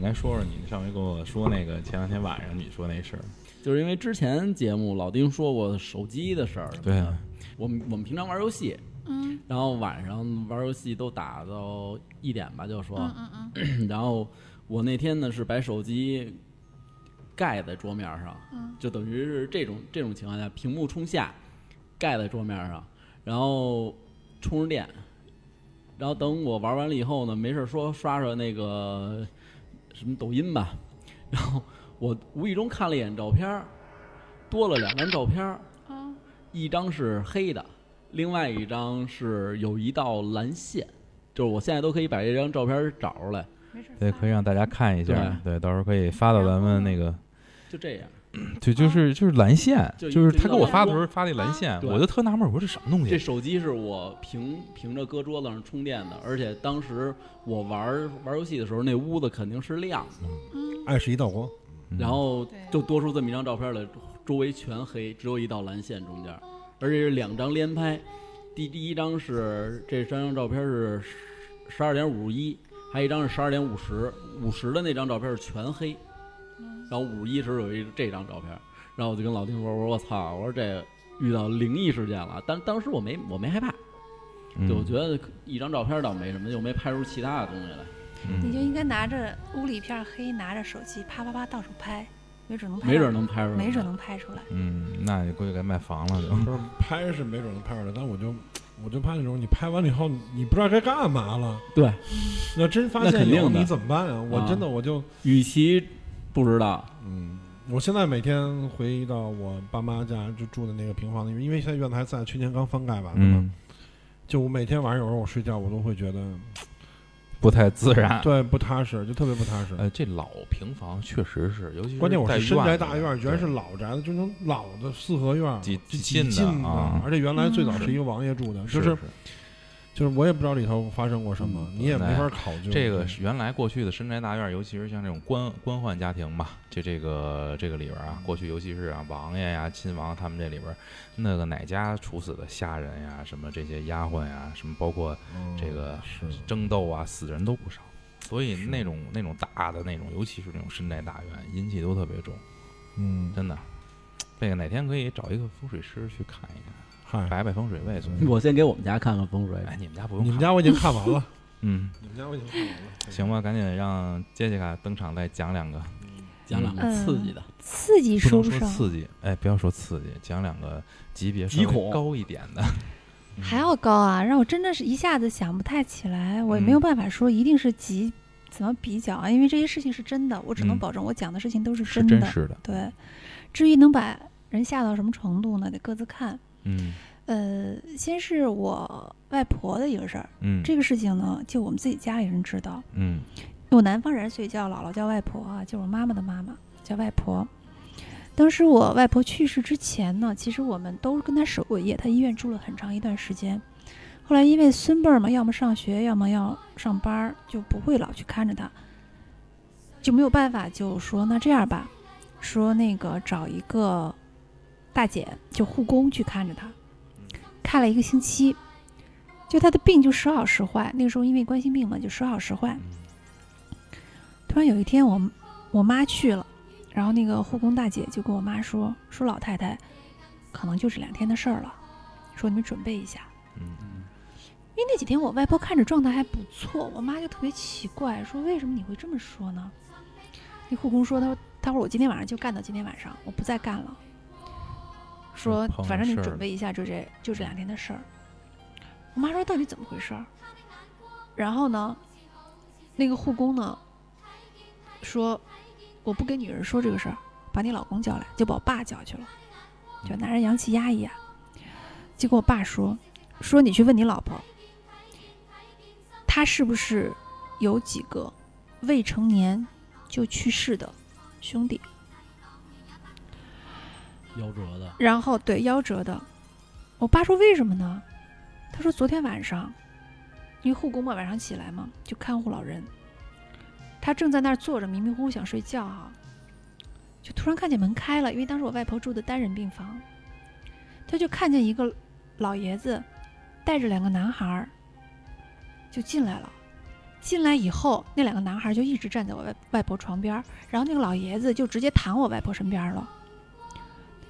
应该说说你上回跟我说那个前两天晚上你说那事儿。就是因为之前节目老丁说过手机的事儿，对啊，我们我们平常玩游戏，嗯。然后晚上玩游戏都打到一点吧，就说，嗯嗯嗯。然后我那天呢是把手机盖在桌面上，嗯。就等于是这种这种情况下，屏幕冲下，盖在桌面上，然后充着电，然后等我玩完了以后呢，没事儿说刷刷那个什么抖音吧，然后我无意中看了一眼照片儿，多了两张照片儿，啊，一张是黑的，另外一张是有一道蓝线，就是我现在都可以把这张照片找出来，没事。对，可以让大家看一下，对，到时候可以发到咱们那个，就这样。就就是就是蓝线，就就是他给我发的时候发那蓝线，我就特纳闷，我说这什么东西这？手机是我平平着搁桌子上充电的，而且当时我玩玩游戏的时候，那屋子肯定是亮的。嗯爱是一道光。嗯然后就多出这么一张照片来，周围全黑，只有一道蓝线中间，而且是两张连拍。第第一张是这三张照片是十二点五十一，还有一张是十二点五十，五十的那张照片是全黑，然后五十一时有一这张照片，然后我就跟老丁说，我说我操，我说这遇到灵异事件了，但当时我没我没害怕，嗯就我觉得一张照片倒没什么，又没拍出其他的东西来。嗯你就应该拿着屋里一片黑，拿着手机啪啪啪到处拍，没准能拍，没准能拍出来，没准能拍出来。嗯，那你估计该卖房了就。不是拍是没准能拍出来，但我就我就怕那种你拍完了以后你不知道该干嘛了。对，要真发那肯定的现有你怎么办啊？我啊真的我就与其不知道，嗯，我现在每天回到我爸妈家就住的那个平房里面，因为现在院子还在，去年刚翻盖完的嘛。嗯，就我每天晚上有时候我睡觉，我都会觉得不太自然。对不踏实，就特别不踏实。哎，这老平房确实是，尤其是关键我深宅大院，居然是老宅子，就那种老的四合院，几就几进的啊而且原来最早嗯是一个王爷住的，就是是就是我也不知道里头发生过什么，嗯你也没对法考究。这个是原来过去的深宅大院，尤其是像这种官官宦家庭吧，就这个这个里边啊，过去尤其是啊王爷呀、亲王他们这里边，那个哪家处死的下人呀，什么这些丫鬟呀，什么包括嗯这个争斗啊，死人都不少。所以那种那种大的那种，尤其是那种深宅大院，阴气都特别重，嗯，真的。这个哪天可以找一个风水师去看一看，嗨，摆摆风水位。嗯我先给我们家看看风水。哎，你们家不用看，你们家我已经看完了，嗯，你们家我已经看完了。行吧，赶紧让杰西卡登场再讲两个。讲两个刺激的，刺激说不上，说刺激，哎，不要说刺激，讲两个级别稍微高一点的，嗯还要高啊！让我真的是一下子想不太起来，我也没有嗯办法说一定是极怎么比较啊，因为这些事情是真的，我只能嗯保证我讲的事情都是是真的。真实的，对，至于能把人吓到什么程度呢？得各自看。嗯。呃，先是我外婆的一个事儿，嗯，这个事情呢，就我们自己家里人知道，嗯。我南方人，所以叫姥姥叫外婆啊，就是我妈妈的妈妈叫外婆。当时我外婆去世之前呢，其实我们都跟她守过夜，她医院住了很长一段时间。后来因为孙辈儿嘛，要么上学，要么要上班儿，就不会老去看着她，就没有办法，就说那这样吧，说那个找一个大姐，就护工去看着她，看了一个星期，就她的病就时好时坏。那个时候因为冠心病嘛，就时好时坏。嗯突然有一天我，我妈去了，然后那个护工大姐就跟我妈说：“说老太太可能就是两天的事儿了，说你们准备一下。嗯”因为那几天我外婆看着状态还不错，我妈就特别奇怪，说：“为什么你会这么说呢？”那护工说：“他说他说我今天晚上就干到今天晚上，我不再干了。说反正你准备一下，就这就这两天的事儿。”我妈说：“到底怎么回事儿？”然后呢，那个护工呢说：“我不跟女人说这个事儿，把你老公叫来，就把我爸叫去了。就男人阳气压一压。结果我爸说：“说你去问你老婆，她是不是有几个未成年就去世的兄弟？夭折的，然后对夭折的。我爸说为什么呢？他说昨天晚上，因为护工嘛，晚上起来嘛，就看护老人。他正在那儿坐着，迷迷糊糊想睡觉哈、就突然看见门开了，因为当时我外婆住的单人病房，他就看见一个老爷子带着两个男孩就进来了。进来以后，那两个男孩就一直站在我外外婆床边，然后那个老爷子就直接躺我外婆身边了。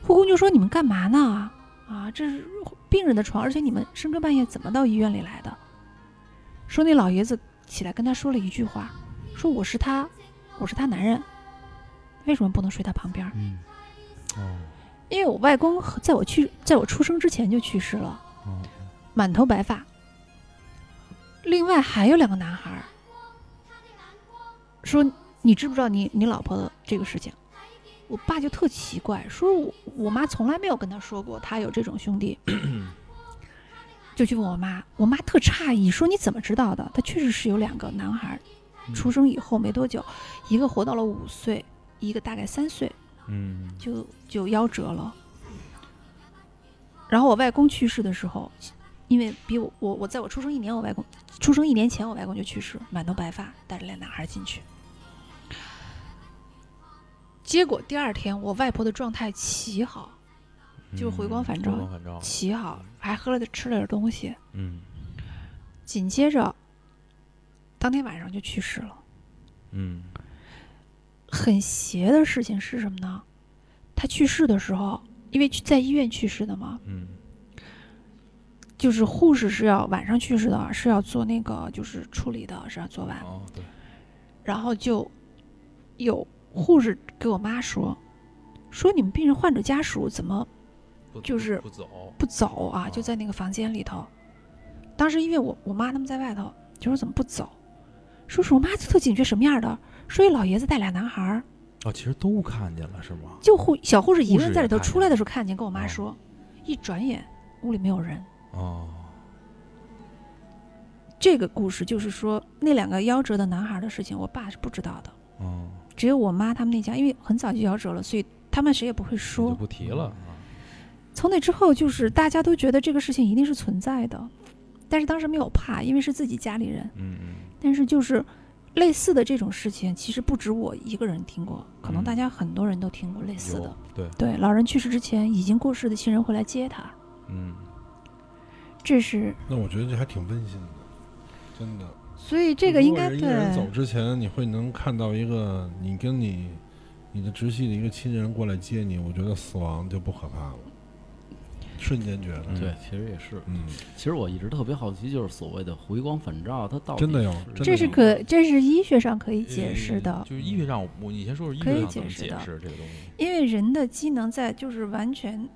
护工就说：“你们干嘛呢？啊，这是病人的床，而且你们深更半夜怎么到医院里来的？”说那老爷子起来跟他说了一句话，说：“我是他，我是他男人，为什么不能睡他旁边？嗯哦因为我外公在我去，在我出生之前就去世了，哦满头白发。另外还有两个男孩，说你知不知道你你老婆的这个事情？我爸就特奇怪，说我我妈从来没有跟他说过他有这种兄弟，就去问我妈，我妈特诧异，说你怎么知道的？他确实是有两个男孩出生以后没多久，一个活到了五岁，一个大概三岁，嗯就就夭折了。然后我外公去世的时候，因为比我我我在我出生一年，我外公出生一年前，我外公就去世，满头白发，带着俩男孩进去。结果第二天我外婆的状态奇好，就是回光返照回光返照，奇好，还喝了点吃了点东西，嗯。紧接着当天晚上就去世了。嗯。很邪的事情是什么呢？他去世的时候，因为在医院去世的嘛，嗯。就是护士是要晚上去世的，是要做那个就是处理的，是要做完。哦对，然后就有护士给我妈说，说你们病人患者家属怎么就是不走，不走啊？哦就在那个房间里头。当时因为我我妈他们在外头，就说怎么不走？说是我妈特警觉什么样的？说一老爷子带俩男孩儿，哦，其实都看见了是吗？就护小护士一个人在里头出来的时候看见，跟我妈哦说，一转眼屋里没有人。哦，这个故事就是说那两个夭折的男孩的事情，我爸是不知道的，哦，只有我妈他们那家，因为很早就夭折了，所以他们谁也不会说就说。不提了啊。从那之后，就是大家都觉得这个事情一定是存在的，但是当时没有怕，因为是自己家里人。嗯嗯但是就是类似的这种事情，其实不止我一个人听过，可能嗯大家很多人都听过类似的。对，对，老人去世之前，已经过世的亲人会来接他，嗯这是那我觉得这还挺温馨的，真的。所以这个应该对一个人走之前，你会能看到一个你跟你你的直系的一个亲人过来接你，我觉得死亡就不可怕了，瞬间觉得，嗯。对，其实也是。嗯，其实我一直特别好奇，就是所谓的回光返照，它到底真的有这是可这是医学上可以解释的。呃，就是医学上，我你先说说医可以学上怎么解解释的。释这个东西。因为人的机能在就是完全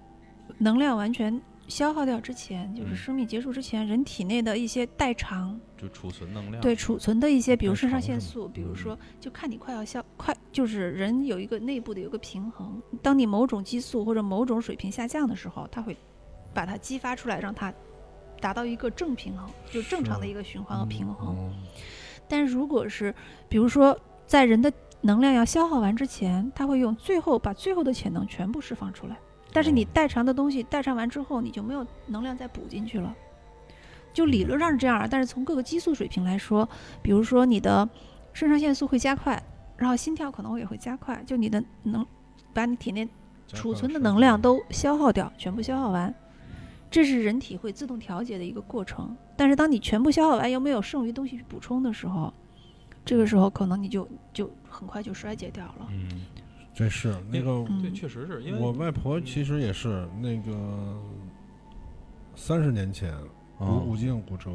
能量完全消耗掉之前，就是嗯生命结束之前，人体内的一些代偿就储存能量。对储存的一些，比如肾上腺素，比如嗯说就看你快要消快，就是人有一个内部的有个平衡，当你某种激素或者某种水平下降的时候，它会把它激发出来，让它达到一个正平衡，就正常的一个循环和平衡。嗯但如果是比如说在人的能量要消耗完之前，它会用最后把最后的潜能全部释放出来。但是你哦代偿的东西代偿完之后，你就没有能量再补进去了。就理论上是这样，但是从各个激素水平来说，比如说你的肾上腺素会加快，然后心跳可能也会加快，就你的能把你体内储存的能量都消耗掉，全部消耗完，这是人体会自动调节的一个过程。但是当你全部消耗完，又没有剩余东西去补充的时候，这个时候可能你就就很快就衰竭掉了。嗯，这是那个嗯对，确实是因为我外婆其实也是那个三十年前哦骨骨颈骨折，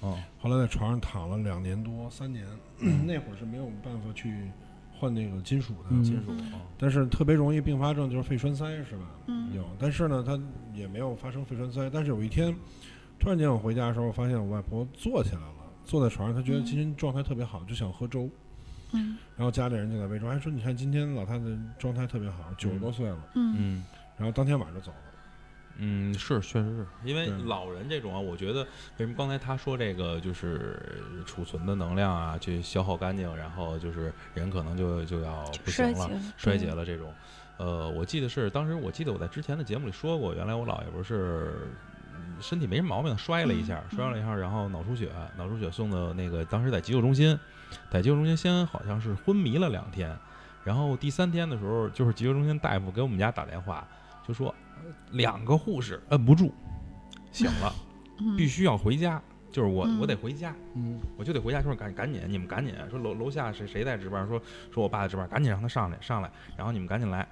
啊后来在床上躺了两年多三年，那会儿是没有办法去换那个金属的，嗯金属啊，但是特别容易并发症就是肺栓塞是吧？嗯有，但是呢，她也没有发生肺栓塞。但是有一天，突然间我回家的时候，我发现我外婆坐起来了，坐在床上，她觉得嗯今天状态特别好，就想喝粥。嗯然后家里人就在喂粥，还说你看今天老太太状态特别好，九十多岁了。嗯嗯。然后当天晚上就走了。嗯，是，确实是因为老人这种啊，我觉得为什么刚才他说这个就是储存的能量啊，去消耗干净，然后就是人可能就就要不行了，衰竭了，这种。呃，我记得是当时我记得我在之前的节目里说过，原来我姥爷不是嗯身体没什么毛病，摔了一下，嗯摔了一下，然后脑出血，脑出血送到那个当时在急救中心，在急救中心先好像是昏迷了两天，然后第三天的时候，就是急救中心大夫给我们家打电话，就说呃两个护士摁不住，醒了，嗯必须要回家。就是我，嗯我得回家，嗯，我就得回家。说赶赶紧，你们赶紧说楼楼下谁谁在值班？说说我爸在值班，赶紧让他上来上来，然后你们赶紧来。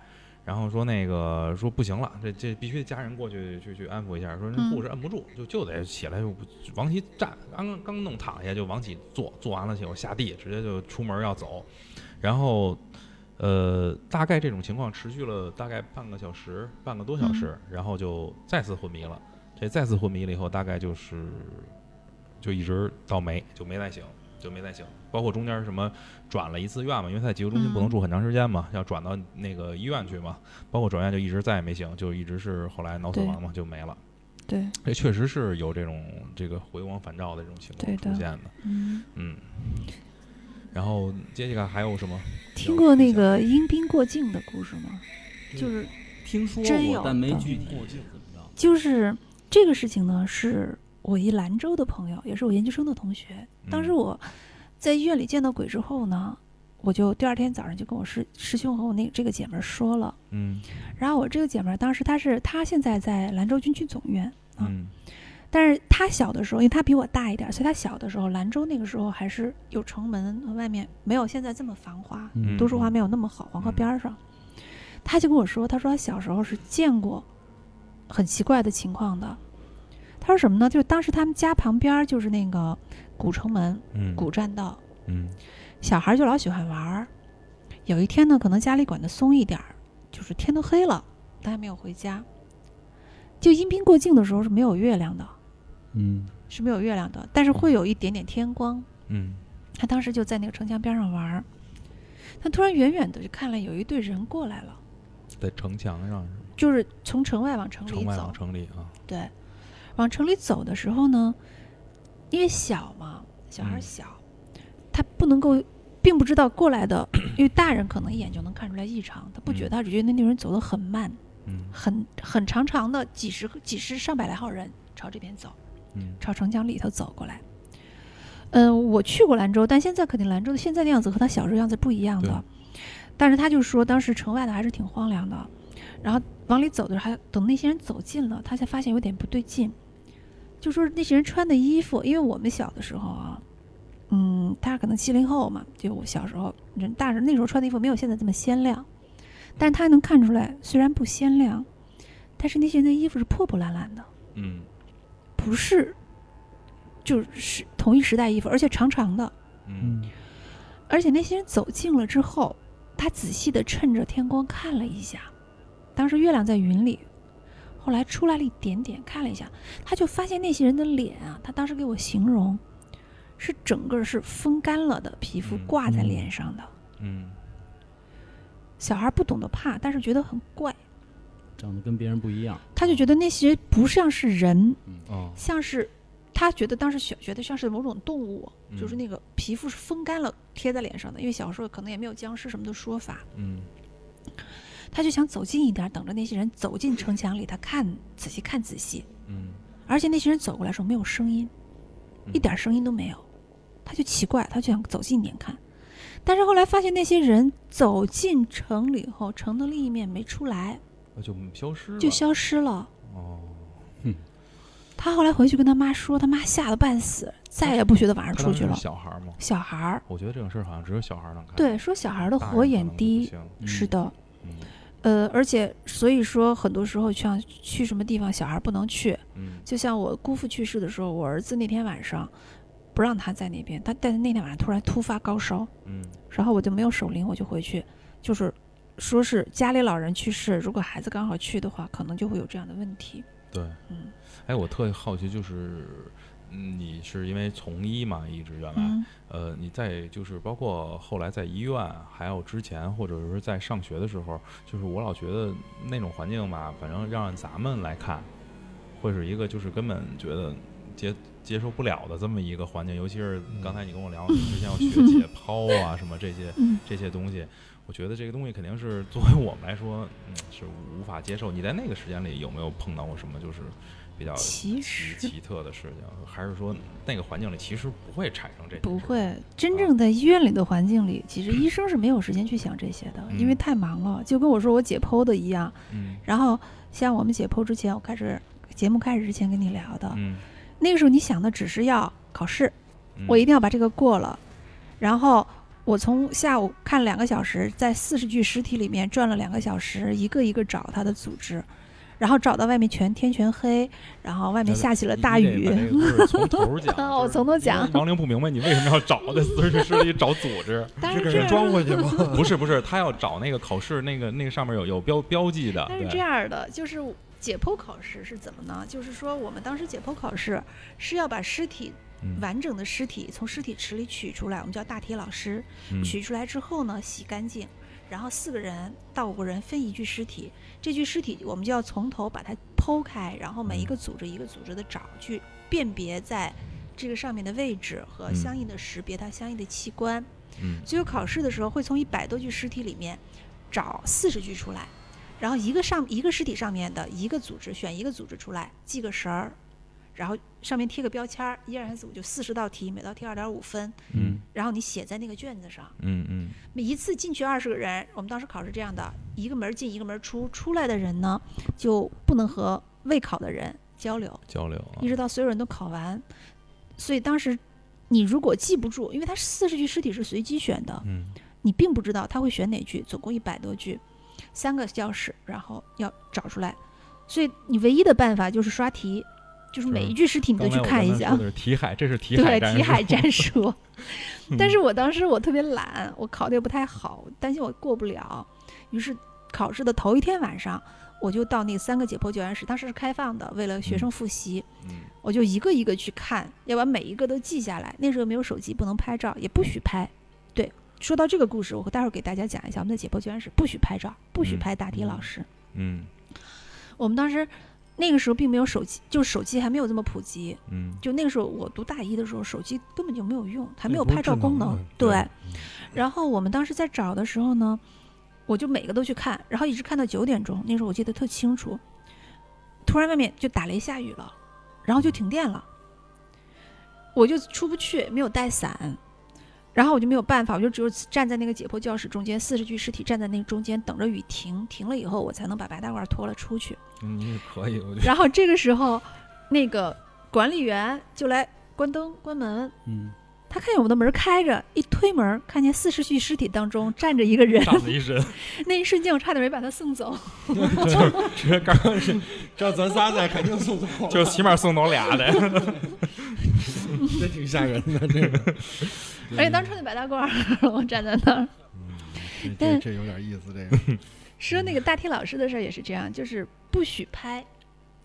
然后说那个说不行了，这这必须得家人过去去去安抚一下。说护士摁不住，就就得起来就往起站，刚刚刚弄躺下就往起坐，坐完了以后下地，直接就出门要走。然后呃，大概这种情况持续了大概半个小时，半个多小时，然后就再次昏迷了。这再次昏迷了以后，大概就是就一直到没就没再醒，就没再醒。包括中间什么转了一次院嘛，因为他在急救中心不能嗯住很长时间嘛，要转到那个医院去嘛。包括转院就一直再也没醒，就一直是后来脑死亡嘛，就没了。对，这确实是有这种这个回光返照的这种情况出现的，嗯，嗯。然后接下来还有什么？听过那个阴兵过境的故事吗？就是听说真有，过但没具体怎么着。就是这个事情呢，是我一兰州的朋友，也是我研究生的同学。当时嗯我在医院里见到鬼之后呢，我我就第二天早上就跟我师师兄和我那这个姐们儿说了。嗯然后我这个姐们儿当时她是她现在在兰州军区总院，啊嗯但是她小的时候，因为她比我大一点儿，所以她小的时候兰州那个时候还是有城门和外面没有现在这么繁华，嗯都市化没有那么好，黄河边儿上。她就跟我说，她说她小时候是见过很奇怪的情况的。她说什么呢？就是当时他们家旁边就是那个古城门、嗯古栈道，嗯小孩儿就老喜欢玩儿。有一天呢，可能家里管得松一点儿，就是天都黑了，他还没有回家。就阴兵过境的时候是没有月亮的，嗯是没有月亮的，但是会有一点点天光。嗯他当时就在那个城墙边上玩儿，他突然远远的就看了有一队人过来了，在城墙上是吗？就是从城外往城里走城外往。城里啊，对，往城里走的时候呢，因为小嘛，小孩小，他不能够，并不知道过来的，因为大人可能一眼就能看出来异常，他不觉得，嗯他只觉得那队人走得很慢，嗯很很长长的几十几十上百来号人朝这边走，嗯朝城墙里头走过来。嗯，我去过兰州，但现在肯定兰州的现在的样子和他小时候样子不一样的。但是他就说，当时城外的还是挺荒凉的，然后往里走的时候，还等那些人走近了，他才发现有点不对劲。就说那些人穿的衣服，因为我们小的时候啊，嗯，他可能七零后嘛，就我小时候，人大人那时候穿的衣服没有现在这么鲜亮，但是他能看出来，虽然不鲜亮，但是那些人的衣服是破破烂烂的，嗯。不是，就是同一时代衣服，而且长长的，嗯。而且那些人走近了之后，他仔细的趁着天光看了一下，当时月亮在云里，后来出来了一点点，看了一下，他就发现那些人的脸啊，他当时给我形容，是整个是风干了的皮肤嗯挂在嗯脸上的。嗯小孩不懂得怕，但是觉得很怪，长得跟别人不一样。他就觉得那些不像是人，哦像是他觉得当时小觉得像是某种动物，就是嗯那个皮肤是风干了贴在脸上的，因为小时候可能也没有僵尸什么的说法，嗯他就想走近一点，等着那些人走进城墙里，他看仔细看仔细，嗯而且那些人走过来的时候没有声音，一点声音都没有，他就奇怪，他就想走近一点看，但是后来发现那些人走进城里后，城的另一面没出来，那就消失了，就消失了。哦。他后来回去跟他妈说，他妈吓得半死，再也不觉得晚上出去了。小孩儿吗？小孩儿，我觉得这种事儿好像只有小孩儿能看。对，说小孩儿的火眼低，是的，嗯呃，而且所以说很多时候像去什么地方，小孩不能去。嗯就像我姑父去世的时候，我儿子那天晚上不让他在那边，他但是那天晚上突然突发高烧，嗯然后我就没有守灵，我就回去，就是说是家里老人去世，如果孩子刚好去的话，可能就会有这样的问题。对。嗯哎，我特好奇，就是嗯你是因为从医嘛，一直原来，嗯。呃，你在就是包括后来在医院，还有之前或者是在上学的时候，就是我老觉得那种环境吧，反正让咱们来看，会是一个就是根本觉得接接受不了的这么一个环境，尤其是刚才你跟我聊，你之前要学解 剖啊什么这些嗯。这些东西，我觉得这个东西肯定是作为我们来说，嗯，是无法接受。你在那个时间里有没有碰到过什么就是比较奇奇特的事情？还是说那个环境里其实不会产生这些不会，真正在医院里的环境里，其实医生是没有时间去想这些的，因为嗯太忙了，就跟我说我解剖的一样。嗯然后像我们解剖之前，我开始节目开始之前跟你聊的，嗯，那个时候你想的只是要考试，嗯我一定要把这个过了，然后我从下午看两个小时，在四十具尸体里面转了两个小时，一个一个找它的组织，然后找到外面全天全黑，然后外面下起了大雨。从头讲我 从头讲王玲不明白你为什么要找在四十师里找组织，但是给人装回去吗？不是不是，他要找那个考试那个那个上面有有标标记的，但是这样的，就是解剖考试是怎么呢？就是说我们当时解剖考试是要把尸体嗯完整的尸体从尸体池里取出来，我们叫大体老师。嗯取出来之后呢，洗干净，然后四个人到五个人分一具尸体，这具尸体我们就要从头把它剖开，然后每一个组织一个组织的找，去辨别在这个上面的位置和嗯相应的识别它相应的器官。嗯最后考试的时候会从一百多具尸体里面找四十具出来，然后一个上一个尸体上面的一个组织选一个组织出来记个神儿。然后上面贴个标签儿，一二三四五就四十道题，每道题二点五分，嗯然后你写在那个卷子上。嗯嗯每一次进去二十个人，我们当时考试这样的，一个门进一个门出，出来的人呢就不能和未考的人交流，交流啊一直到所有人都考完。所以当时你如果记不住，因为它四十句尸体是随机选的，嗯你并不知道他会选哪句，总共一百多句，三个教室，然后要找出来。所以你唯一的办法就是刷题，就是每一具尸体你都去看一下题海，这是题海对战术题海战术。但嗯是我当时我特别懒，我考的也不太好，担心我过不了，于是考试的头一天晚上，我就到那三个解剖教研室，当时是开放的，为了学生复习，嗯我就一个一个去看，要把每一个都记下来。那时候没有手机，不能拍照，也不许拍。对，说到这个故事，我待会儿给大家讲一下，我们的解剖教研室不许拍照，不许嗯拍答题老师。嗯我们当时那个时候并没有手机，就手机还没有这么普及。嗯就那个时候，我读大一的时候，手机根本就没有用，还没有拍照功能对然后我们当时在找的时候呢，我就每个都去看，然后一直看到九点钟。那时候我记得特清楚，突然外面就打雷下雨了，然后就停电了，我就出不去，没有带伞，然后我就没有办法，我就只有站在那个解剖教室中间，四十具尸体站在那个中间，等着雨停，停了以后，我才能把白大褂脱了出去。嗯，可以，我觉得。然后这个时候，那个管理员就来关灯关门，嗯，他看见我们的门开着，一推门，看见四十具尸体当中站着一个人，站了一身，那一瞬间我差点没把他送走。这刚刚是这要咱仨在，肯定送走，就起码送走俩的，这挺吓人的。这个，而且当时穿的白大褂，我站在那儿。嗯，这但这这有点意思。这个，说那个大体老师的事儿也是这样，就是不许拍，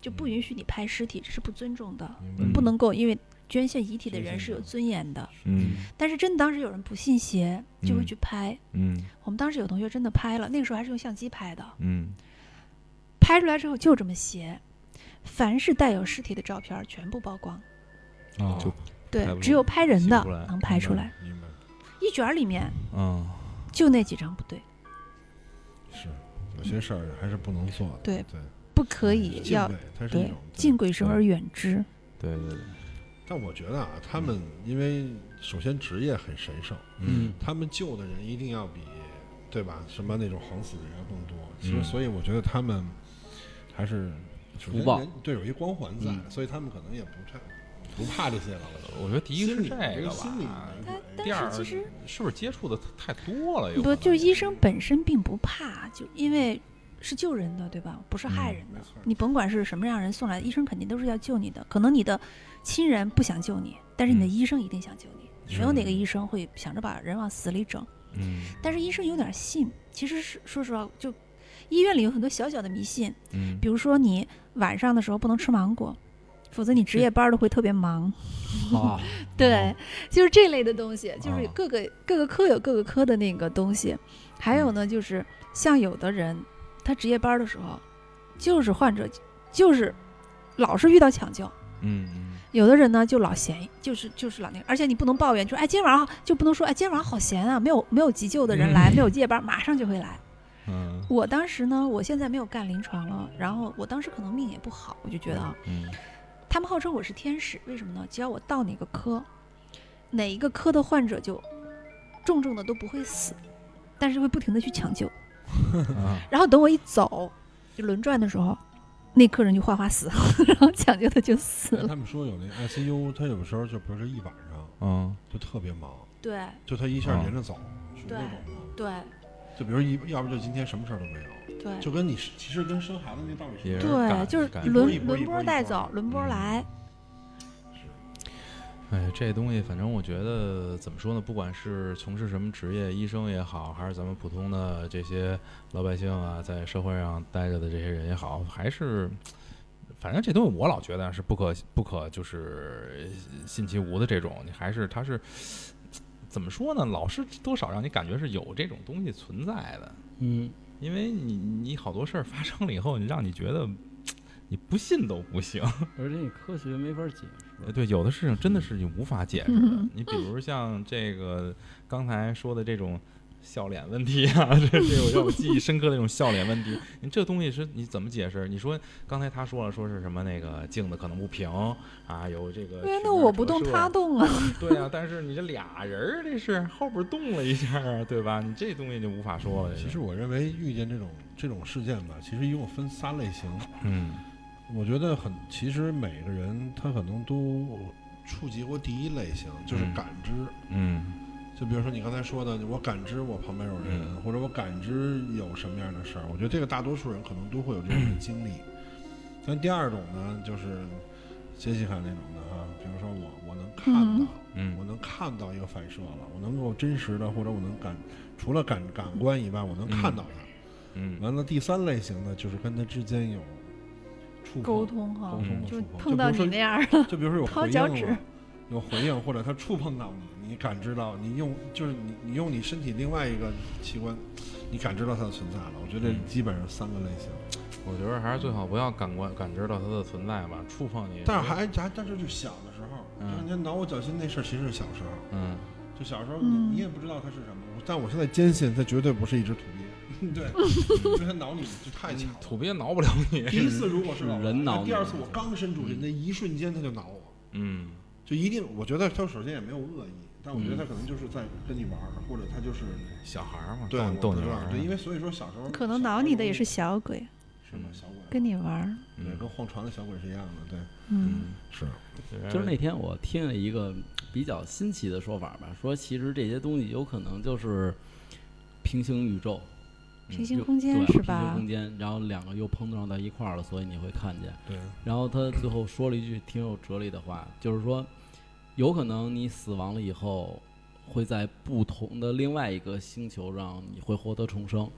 就不允许你拍尸体，这是不尊重的，不能够因为捐献遗体的人是有尊严的。嗯但是真的当时有人不信邪，就会嗯去拍。嗯我们当时有同学真的拍了，那个时候还是用相机拍的，嗯拍出来之后就这么邪，凡是带有尸体的照片全部曝光。哦就对，只有拍人的能拍出来。一卷里面嗯就那几张不对，是有些事儿还是不能做的。对对，不可以要对种敬鬼神而远之。对对对，但我觉得啊，他们因为首先职业很神圣，嗯他们救的人一定要比对吧？什么那种横死的人要更多。其实，嗯所以我觉得他们还是首先福报对有一光环在，嗯所以他们可能也不太不怕这些了。我觉得第一是心理这个心理吧，但但第二是其实是不是接触的太多了？不，就是医生本身并不怕，就因为是救人的，对吧？不是害嗯人的。你甭管是什么样人送来的，医生肯定都是要救你的。可能你的亲人不想救你，但是你的嗯。医生一定想救你。没有哪个医生会想着把人往死里整。嗯。但是医生有点信，其实是说实话，就医院里有很多小小的迷信，嗯。比如说你晚上的时候不能吃芒果，否则你值夜班的会特别忙。啊，对，就是这类的东西，就是哦各个、各个科有各个科的那个东西。还有呢，就是像有的人，他值夜班的时候，就是患者就是老是遇到抢救。嗯嗯有的人呢就老闲，就是就是老那个，而且你不能抱怨，说哎今天晚上就不能说哎今天晚上好闲啊，没有没有急救的人来，没有夜班，马上就会来。嗯。我当时呢，我现在没有干临床了，然后我当时可能命也不好，我就觉得啊，嗯。他们号称我是天使，为什么呢？只要我到哪个科，哪一个科的患者就重重的都不会死，但是会不停的去抢救，啊然后等我一走，就轮转的时候，那客人就哗哗死，然后抢救的就死了。他们说有那 ICU，他有时候就比如说一晚上嗯就特别忙，对就他一下哦连着走，是对那种的。对就比如一，要不就今天什么事儿都没有，对就跟你是其实跟生孩子那道理是一样。对，就是轮轮波带走，轮波嗯来。哎，这东西反正我觉得怎么说呢？不管是从事什么职业，医生也好，还是咱们普通的这些老百姓啊，在社会上待着的这些人也好，还是，反正这东西我老觉得是不可不可就是信其无的这种。你还是它是怎么说呢？老是多少让你感觉是有这种东西存在的，嗯，因为你你好多事儿发生了以后，你让你觉得你不信都不行。而且你科学没法解释。呃，对，有的事情真的是你无法解释的嗯。你比如像这个刚才说的这种笑脸问题啊，这这有让我记忆深刻的一种笑脸问题。你这东西是你怎么解释？你说刚才他说了，说是什么那个镜子可能不平啊，有这个。对，那我不动，他动啊。对啊，但是你这俩人儿，这是后边动了一下啊，对吧？你这东西就无法说了。其实我认为遇见这种这种事件吧，其实一共分三类型。嗯，我觉得很，其实每个人他可能都触及过第一类型，就是感知。嗯。就比如说你刚才说的，我感知我旁边有人，或者我感知有什么样的事儿，我觉得这个大多数人可能都会有这样的经历。但第二种呢，就是杰西卡那种的哈，比如说我我能看到，嗯，我能看到一个反射了，我能够真实的，或者我能感，除了感感官以外，我能看到它。嗯，完了第三类型呢，就是跟他之间有触沟通哈，沟通就碰到你那样的，就比如说有回应了。有回应，或者他触碰到你，你感知到，你用就是你你用你身体另外一个器官，你感知到它的存在了。我觉得基本上三个类型。我觉得还是最好不要感官感知到它的存在吧，触碰你。但是还还但是就小的时候，就你挠我脚心那事儿，其实是小时候。嗯。就小时候你你也不知道它是什么，但我现在坚信它绝对不是一只土鳖。对，因为它挠你就太强。土鳖挠不了你。第一次如果是人挠，第二次我刚伸出去那一瞬间他就挠我。嗯。就一定，我觉得他首先也没有恶意，但我觉得他可能就是在跟你玩儿，或者他就是小孩儿嘛，对，逗你玩儿。对，因为所以说小时候可能挠你的也是小鬼，是吗？小鬼跟你玩儿，对，跟晃船的小鬼是一样的，对，嗯，是。就是那天我听了一个比较新奇的说法吧，说其实这些东西有可能就是平行宇宙。平行空间是吧？平行空间，然后两个又碰撞到一块儿了，所以你会看见。对。然后他最后说了一句挺有哲理的话，就是说，有可能你死亡了以后，会在不同的另外一个星球上，你会获得重生。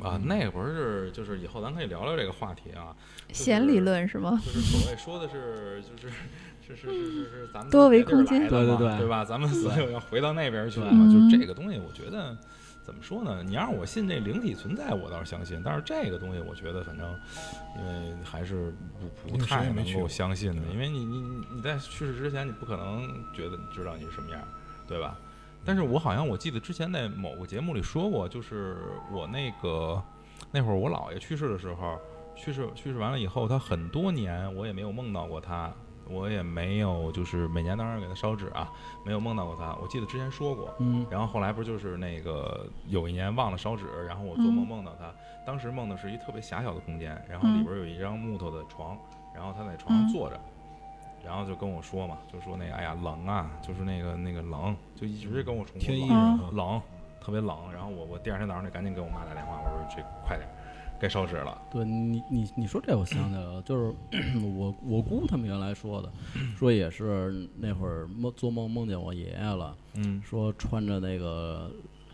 啊，那不是，就是以后咱可以聊聊这个话题啊。弦理论是吗？就是所谓说的是，就是是是是是是咱们多维空间，对对对，对吧？咱们死后要回到那边去了嘛？就这个东西，我觉得。怎么说呢？你让我信这灵体存在，我倒是相信。但是这个东西，我觉得反正，因为还是不不太能够相信的。因为你你你在去世之前，你不可能觉得知道你是什么样，对吧？但是我好像我记得之前在某个节目里说过，就是我那个那会儿我姥爷去世的时候，去世去世完了以后，他很多年我也没有梦到过他。我也没有，就是每年当然给他烧纸啊，没有梦到过他。我记得之前说过，嗯，然后后来不就是那个有一年忘了烧纸，然后我做梦梦到他，当时梦的是一特别狭小的空间，然后里边有一张木头的床，然后他在床上坐着，然后就跟我说嘛，就说那个哎呀冷啊，就是那个那个冷，就一直跟我重复冷冷，特别冷。然后我我第二天早上就赶紧给我妈打电话，我说这快点。该烧纸了。对你，你你说这，我想起来了，就是 我我姑他们原来说的，说也是那会儿梦做梦梦见我爷爷了，嗯，说穿着那个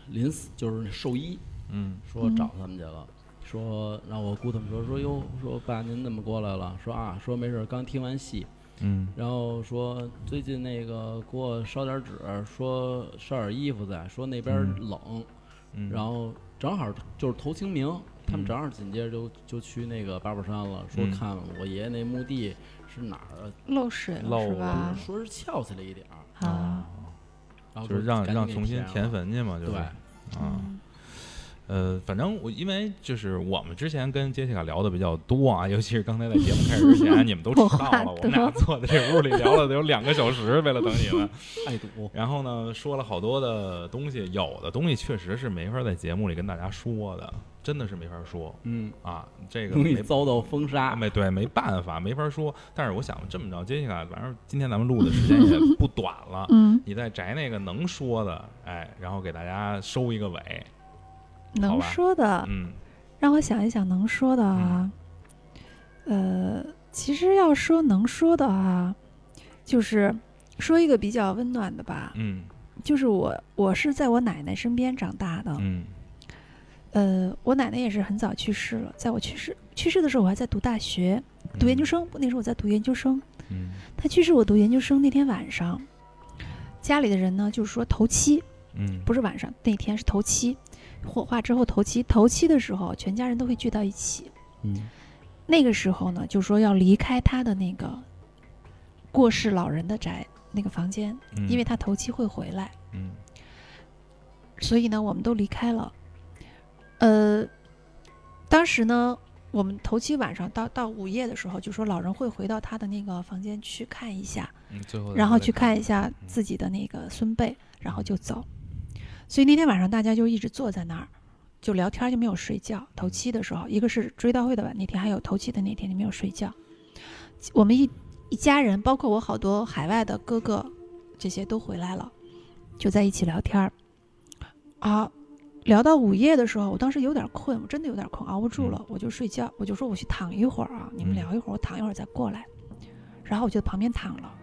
临死就是寿衣，嗯，说找他们去了，说让我姑他们说说哟，说爸您怎么过来了？说啊，说没事，刚听完戏，嗯，然后说最近那个给我烧点纸，说烧点衣服在，说那边冷，嗯，然后正好就是头清明。他们正好紧接着就就去那个八宝山了，说看我爷爷那墓地是哪儿漏水了是吧？说是翘起来一点儿啊，然后就是让让重新填坟去嘛，就是对。啊。呃，反正我因为就是我们之前跟杰西卡聊的比较多啊，尤其是刚才在节目开始之前，你们都迟到了，我们俩坐在这屋里聊了得有两个小时，为了等你们，爱赌。然后呢，说了好多的东西，有的东西确实是没法在节目里跟大家说的，真的是没法说。嗯啊，这个容易遭到封杀。没对，没办法，没法说。但是我想这么着，杰西卡，反正今天咱们录的时间也不短了，嗯，你再摘那个能说的，哎，然后给大家收一个尾。能说的，嗯，让我想一想，能说的啊，呃，其实要说能说的啊，就是说一个比较温暖的吧，嗯，就是我我是在我奶奶身边长大的，嗯，呃，我奶奶也是很早去世了，在我去世去世的时候，我还在读大学，读研究生，那时候我在读研究生，嗯，她去世我读研究生那天晚上，家里的人呢就是说头七，嗯，不是晚上，那天是头七。火化之后头七，头七的时候，全家人都会聚到一起。嗯，那个时候呢，就说要离开他的那个过世老人的宅那个房间，因为他头七会回来。嗯。所以呢，我们都离开了。呃，当时呢，我们头七晚上到到午夜的时候，就说老人会回到他的那个房间去看一下，然后去看看一下自己的那个孙辈，然后就走。所以那天晚上大家就一直坐在那儿，就聊天，就没有睡觉。头七的时候，一个是追悼会的晚那天，还有头七的那天，就没有睡觉。我们一一家人，包括我好多海外的哥哥，这些都回来了，就在一起聊天儿。啊，聊到午夜的时候，我当时有点困，我真的有点困，熬不住了，我就睡觉，我就说我去躺一会儿啊，你们嗯聊一会儿，我躺一会儿再过来。然后我就在旁边躺了。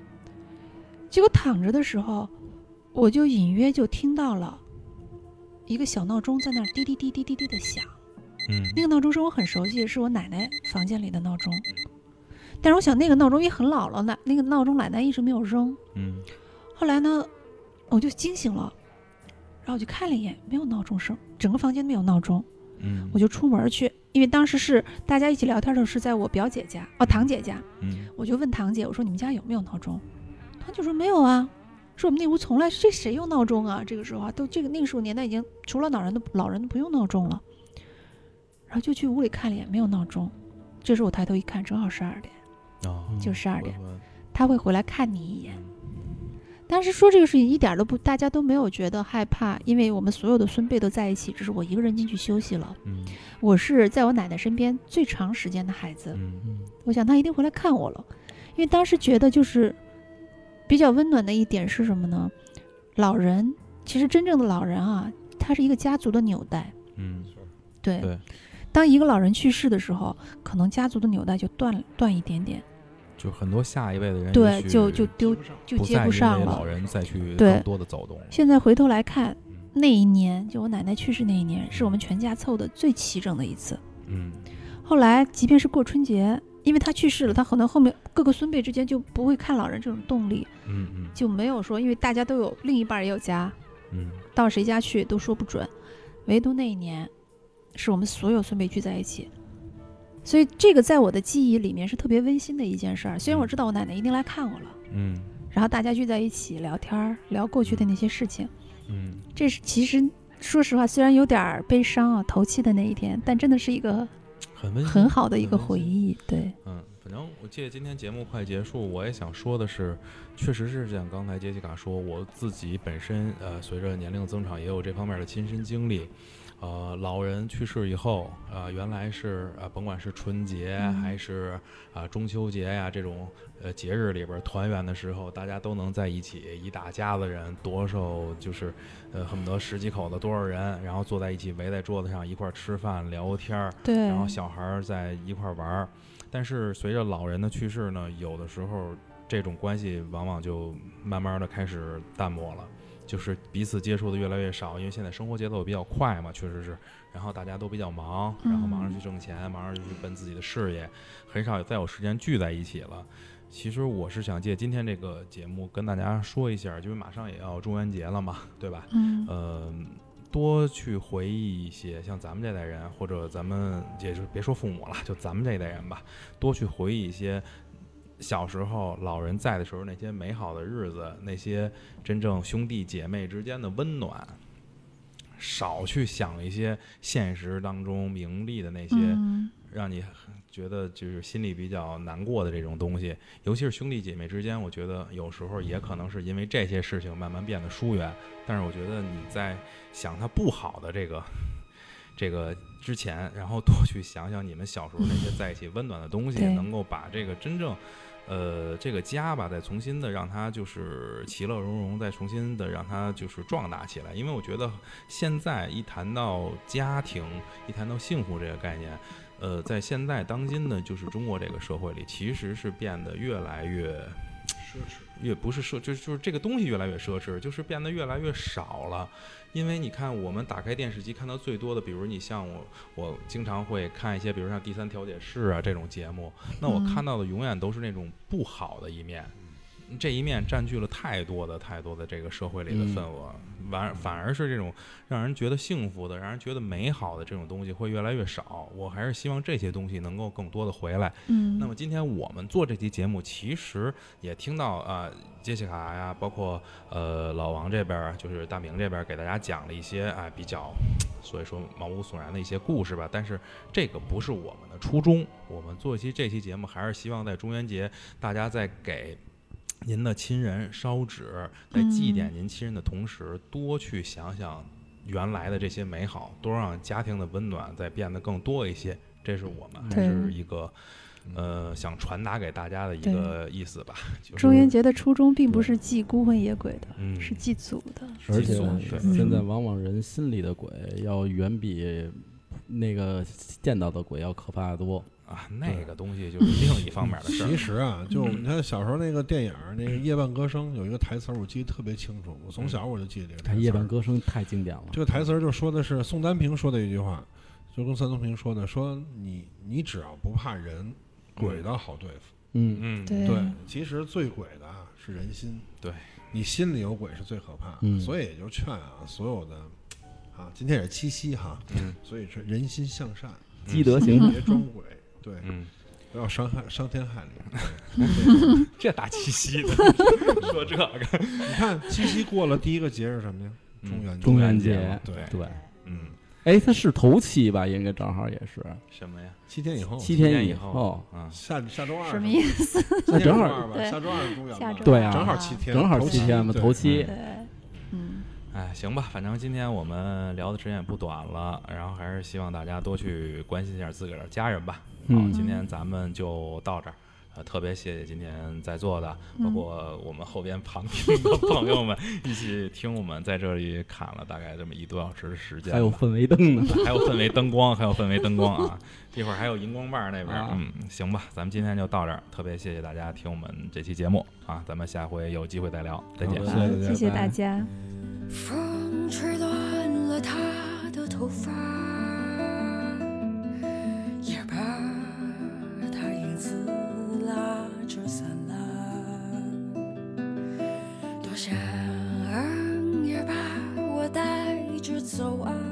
结果躺着的时候，我就隐约就听到了一个小闹钟在那儿滴滴滴滴滴滴的响。嗯那个闹钟声我很熟悉，是我奶奶房间里的闹钟。但是我想那个闹钟也很老了，奶那个闹钟奶奶一直没有扔。嗯后来呢，我就惊醒了，然后我就看了一眼，没有闹钟声，整个房间没有闹钟。嗯，我就出门去，因为当时是大家一起聊天的时候是在我表姐家，哦，堂姐家。嗯我就问堂姐，我说你们家有没有闹钟？堂姐说没有啊，说我们那屋从来这谁用闹钟啊？这个时候啊，都这个那个时候年代已经除了老人的老人都不用闹钟了。然后就去屋里看了一眼，没有闹钟。这时候我抬头一看，正好十二点，啊，就十二点，他会回来看你一眼。嗯当时说这个事情一点都不，大家都没有觉得害怕，因为我们所有的孙辈都在一起，只是我一个人进去休息了。嗯我是在我奶奶身边最长时间的孩子，嗯嗯我想他一定回来看我了，因为当时觉得就是比较温暖的一点是什么呢？老人其实真正的老人啊，他是一个家族的纽带。嗯对，对当一个老人去世的时候，可能家族的纽带就断断一点点，就很多下一辈的人对就就丢就接不上了老。人再去对更多的走动。现在回头来看，嗯那一年就我奶奶去世那一年，是我们全家凑的最齐整的一次。嗯后来，即便是过春节，因为他去世了，他可能后面各个孙辈之间就不会看老人这种动力，嗯嗯。就没有说，因为大家都有另一半也有家，嗯。到谁家去都说不准，唯独那一年，是我们所有孙辈聚在一起，所以这个在我的记忆里面是特别温馨的一件事儿。虽然我知道我奶奶一定来看我了，嗯。然后大家聚在一起聊天儿，聊过去的那些事情，嗯。这是其实说实话，虽然有点儿悲伤啊，头七的那一天，但真的是一个很温馨很好的一个回忆。对，嗯，反正我借今天节目快结束，我也想说的是，确实是像刚才杰西卡说，我自己本身呃，随着年龄增长，也有这方面的亲身经历。呃，老人去世以后，呃，原来是呃，甭管是春节、嗯。还是啊、中秋节呀这种呃节日里边儿团圆的时候，大家都能在一起，一大家子人，多少就是呃恨不得十几口子多少人，然后坐在一起围在桌子上一块儿吃饭聊天儿，对，然后小孩儿在一块儿玩儿。但是随着老人的去世呢，有的时候这种关系往往就慢慢的开始淡漠了，就是彼此接触的越来越少，因为现在生活节奏也比较快嘛，确实是。然后大家都比较忙，然后忙着去挣钱，忙着去奔自己的事业，很少再有时间聚在一起了。其实我是想借今天这个节目跟大家说一下，因为马上也要中元节了嘛，对吧？嗯呃，多去回忆一些像咱们这代人，或者咱们也就别说父母了，就咱们这一代人吧，多去回忆一些小时候老人在的时候那些美好的日子，那些真正兄弟姐妹之间的温暖。少去想一些现实当中名利的那些嗯让你觉得就是心里比较难过的这种东西，尤其是兄弟姐妹之间，我觉得有时候也可能是因为这些事情慢慢变得疏远。但是我觉得你在想他不好的这个 这个之前，然后多去想想你们小时候那些在一起温暖的东西，能够把这个真正。呃，这个家吧，再重新的让它就是其乐融融，再重新的让它就是壮大起来。因为我觉得现在一谈到家庭，一谈到幸福这个概念，呃，在现在当今呢就是中国这个社会里，其实是变得越来越。越不是奢，就是就是这个东西越来越奢侈，就是变得越来越少了。因为你看，我们打开电视机看到最多的，比如你像我，我经常会看一些，比如像《第三调解室》啊这种节目，那我嗯看到的永远都是那种不好的一面。这一面占据了太多的太多的这个社会里的嗯份额，反反而是这种让人觉得幸福的、让人觉得美好的这种东西会越来越少。我还是希望这些东西能够更多的回来。嗯，那么今天我们做这期节目，其实也听到啊、杰西卡呀，包括呃老王这边儿，就是大明这边儿给大家讲了一些啊、比较，所以说毛骨悚然的一些故事吧。但是这个不是我们的初衷，我们做一期这期节目，还是希望在中元节，大家在给。您的亲人烧纸，在祭奠嗯您亲人的同时，多去想想原来的这些美好，多让家庭的温暖再变得更多一些。这是我们还是一个呃想传达给大家的一个意思吧。就是中元节的初衷并不是祭孤魂野鬼的，嗯是祭祖的。而且寄宿对现在往往人心里的鬼要远比那个见到的鬼要可怕的多。啊，那个东西就是另一方面的事儿。其实啊，就你看小时候那个电影儿，那个《夜半歌声》有一个台词儿，我记得特别清楚。我从小我就记得这个台词夜半歌声太经典了。这个台词儿就说的是宋丹萍说的一句话，就跟三东平说的，说你你只要不怕人，鬼倒好对付。嗯，嗯，对对，其实最鬼的啊是人心。对，你心里有鬼是最可怕。嗯所以也就劝啊，所有的啊，今天也是七夕哈，嗯所以是人心向善，积德行。别装鬼，对，嗯，不要伤害伤天害理。这大七夕的 说这个，你看七夕过了，第一个节是什么呀？嗯中元节。中元节节，对对，嗯，哎，它是头七吧？应该正好也是什么呀？七天以后，七天以后，啊，下下周二什么意思？那正好吧？下周二是中元吧？对啊正好七天，正好七天嘛，头七对。，嗯，哎，行吧，反正今天我们聊的时间也不短了，然后还是希望大家多去关心一下自个儿的家人吧。好，嗯今天咱们就到这儿。呃，特别谢谢今天在座的，包嗯括我们后边旁听的朋友们，一起听我们在这里砍了大概这么一多小时的时间。还有氛围灯呢。还有氛围灯光，还有氛围灯光啊！一会儿还有荧光棒那边，啊嗯，行吧，咱们今天就到这儿。特别谢谢大家听我们这期节目啊，咱们下回有机会再聊，再见好。的谢谢大家谢谢大家。风吹乱了他的头发，着走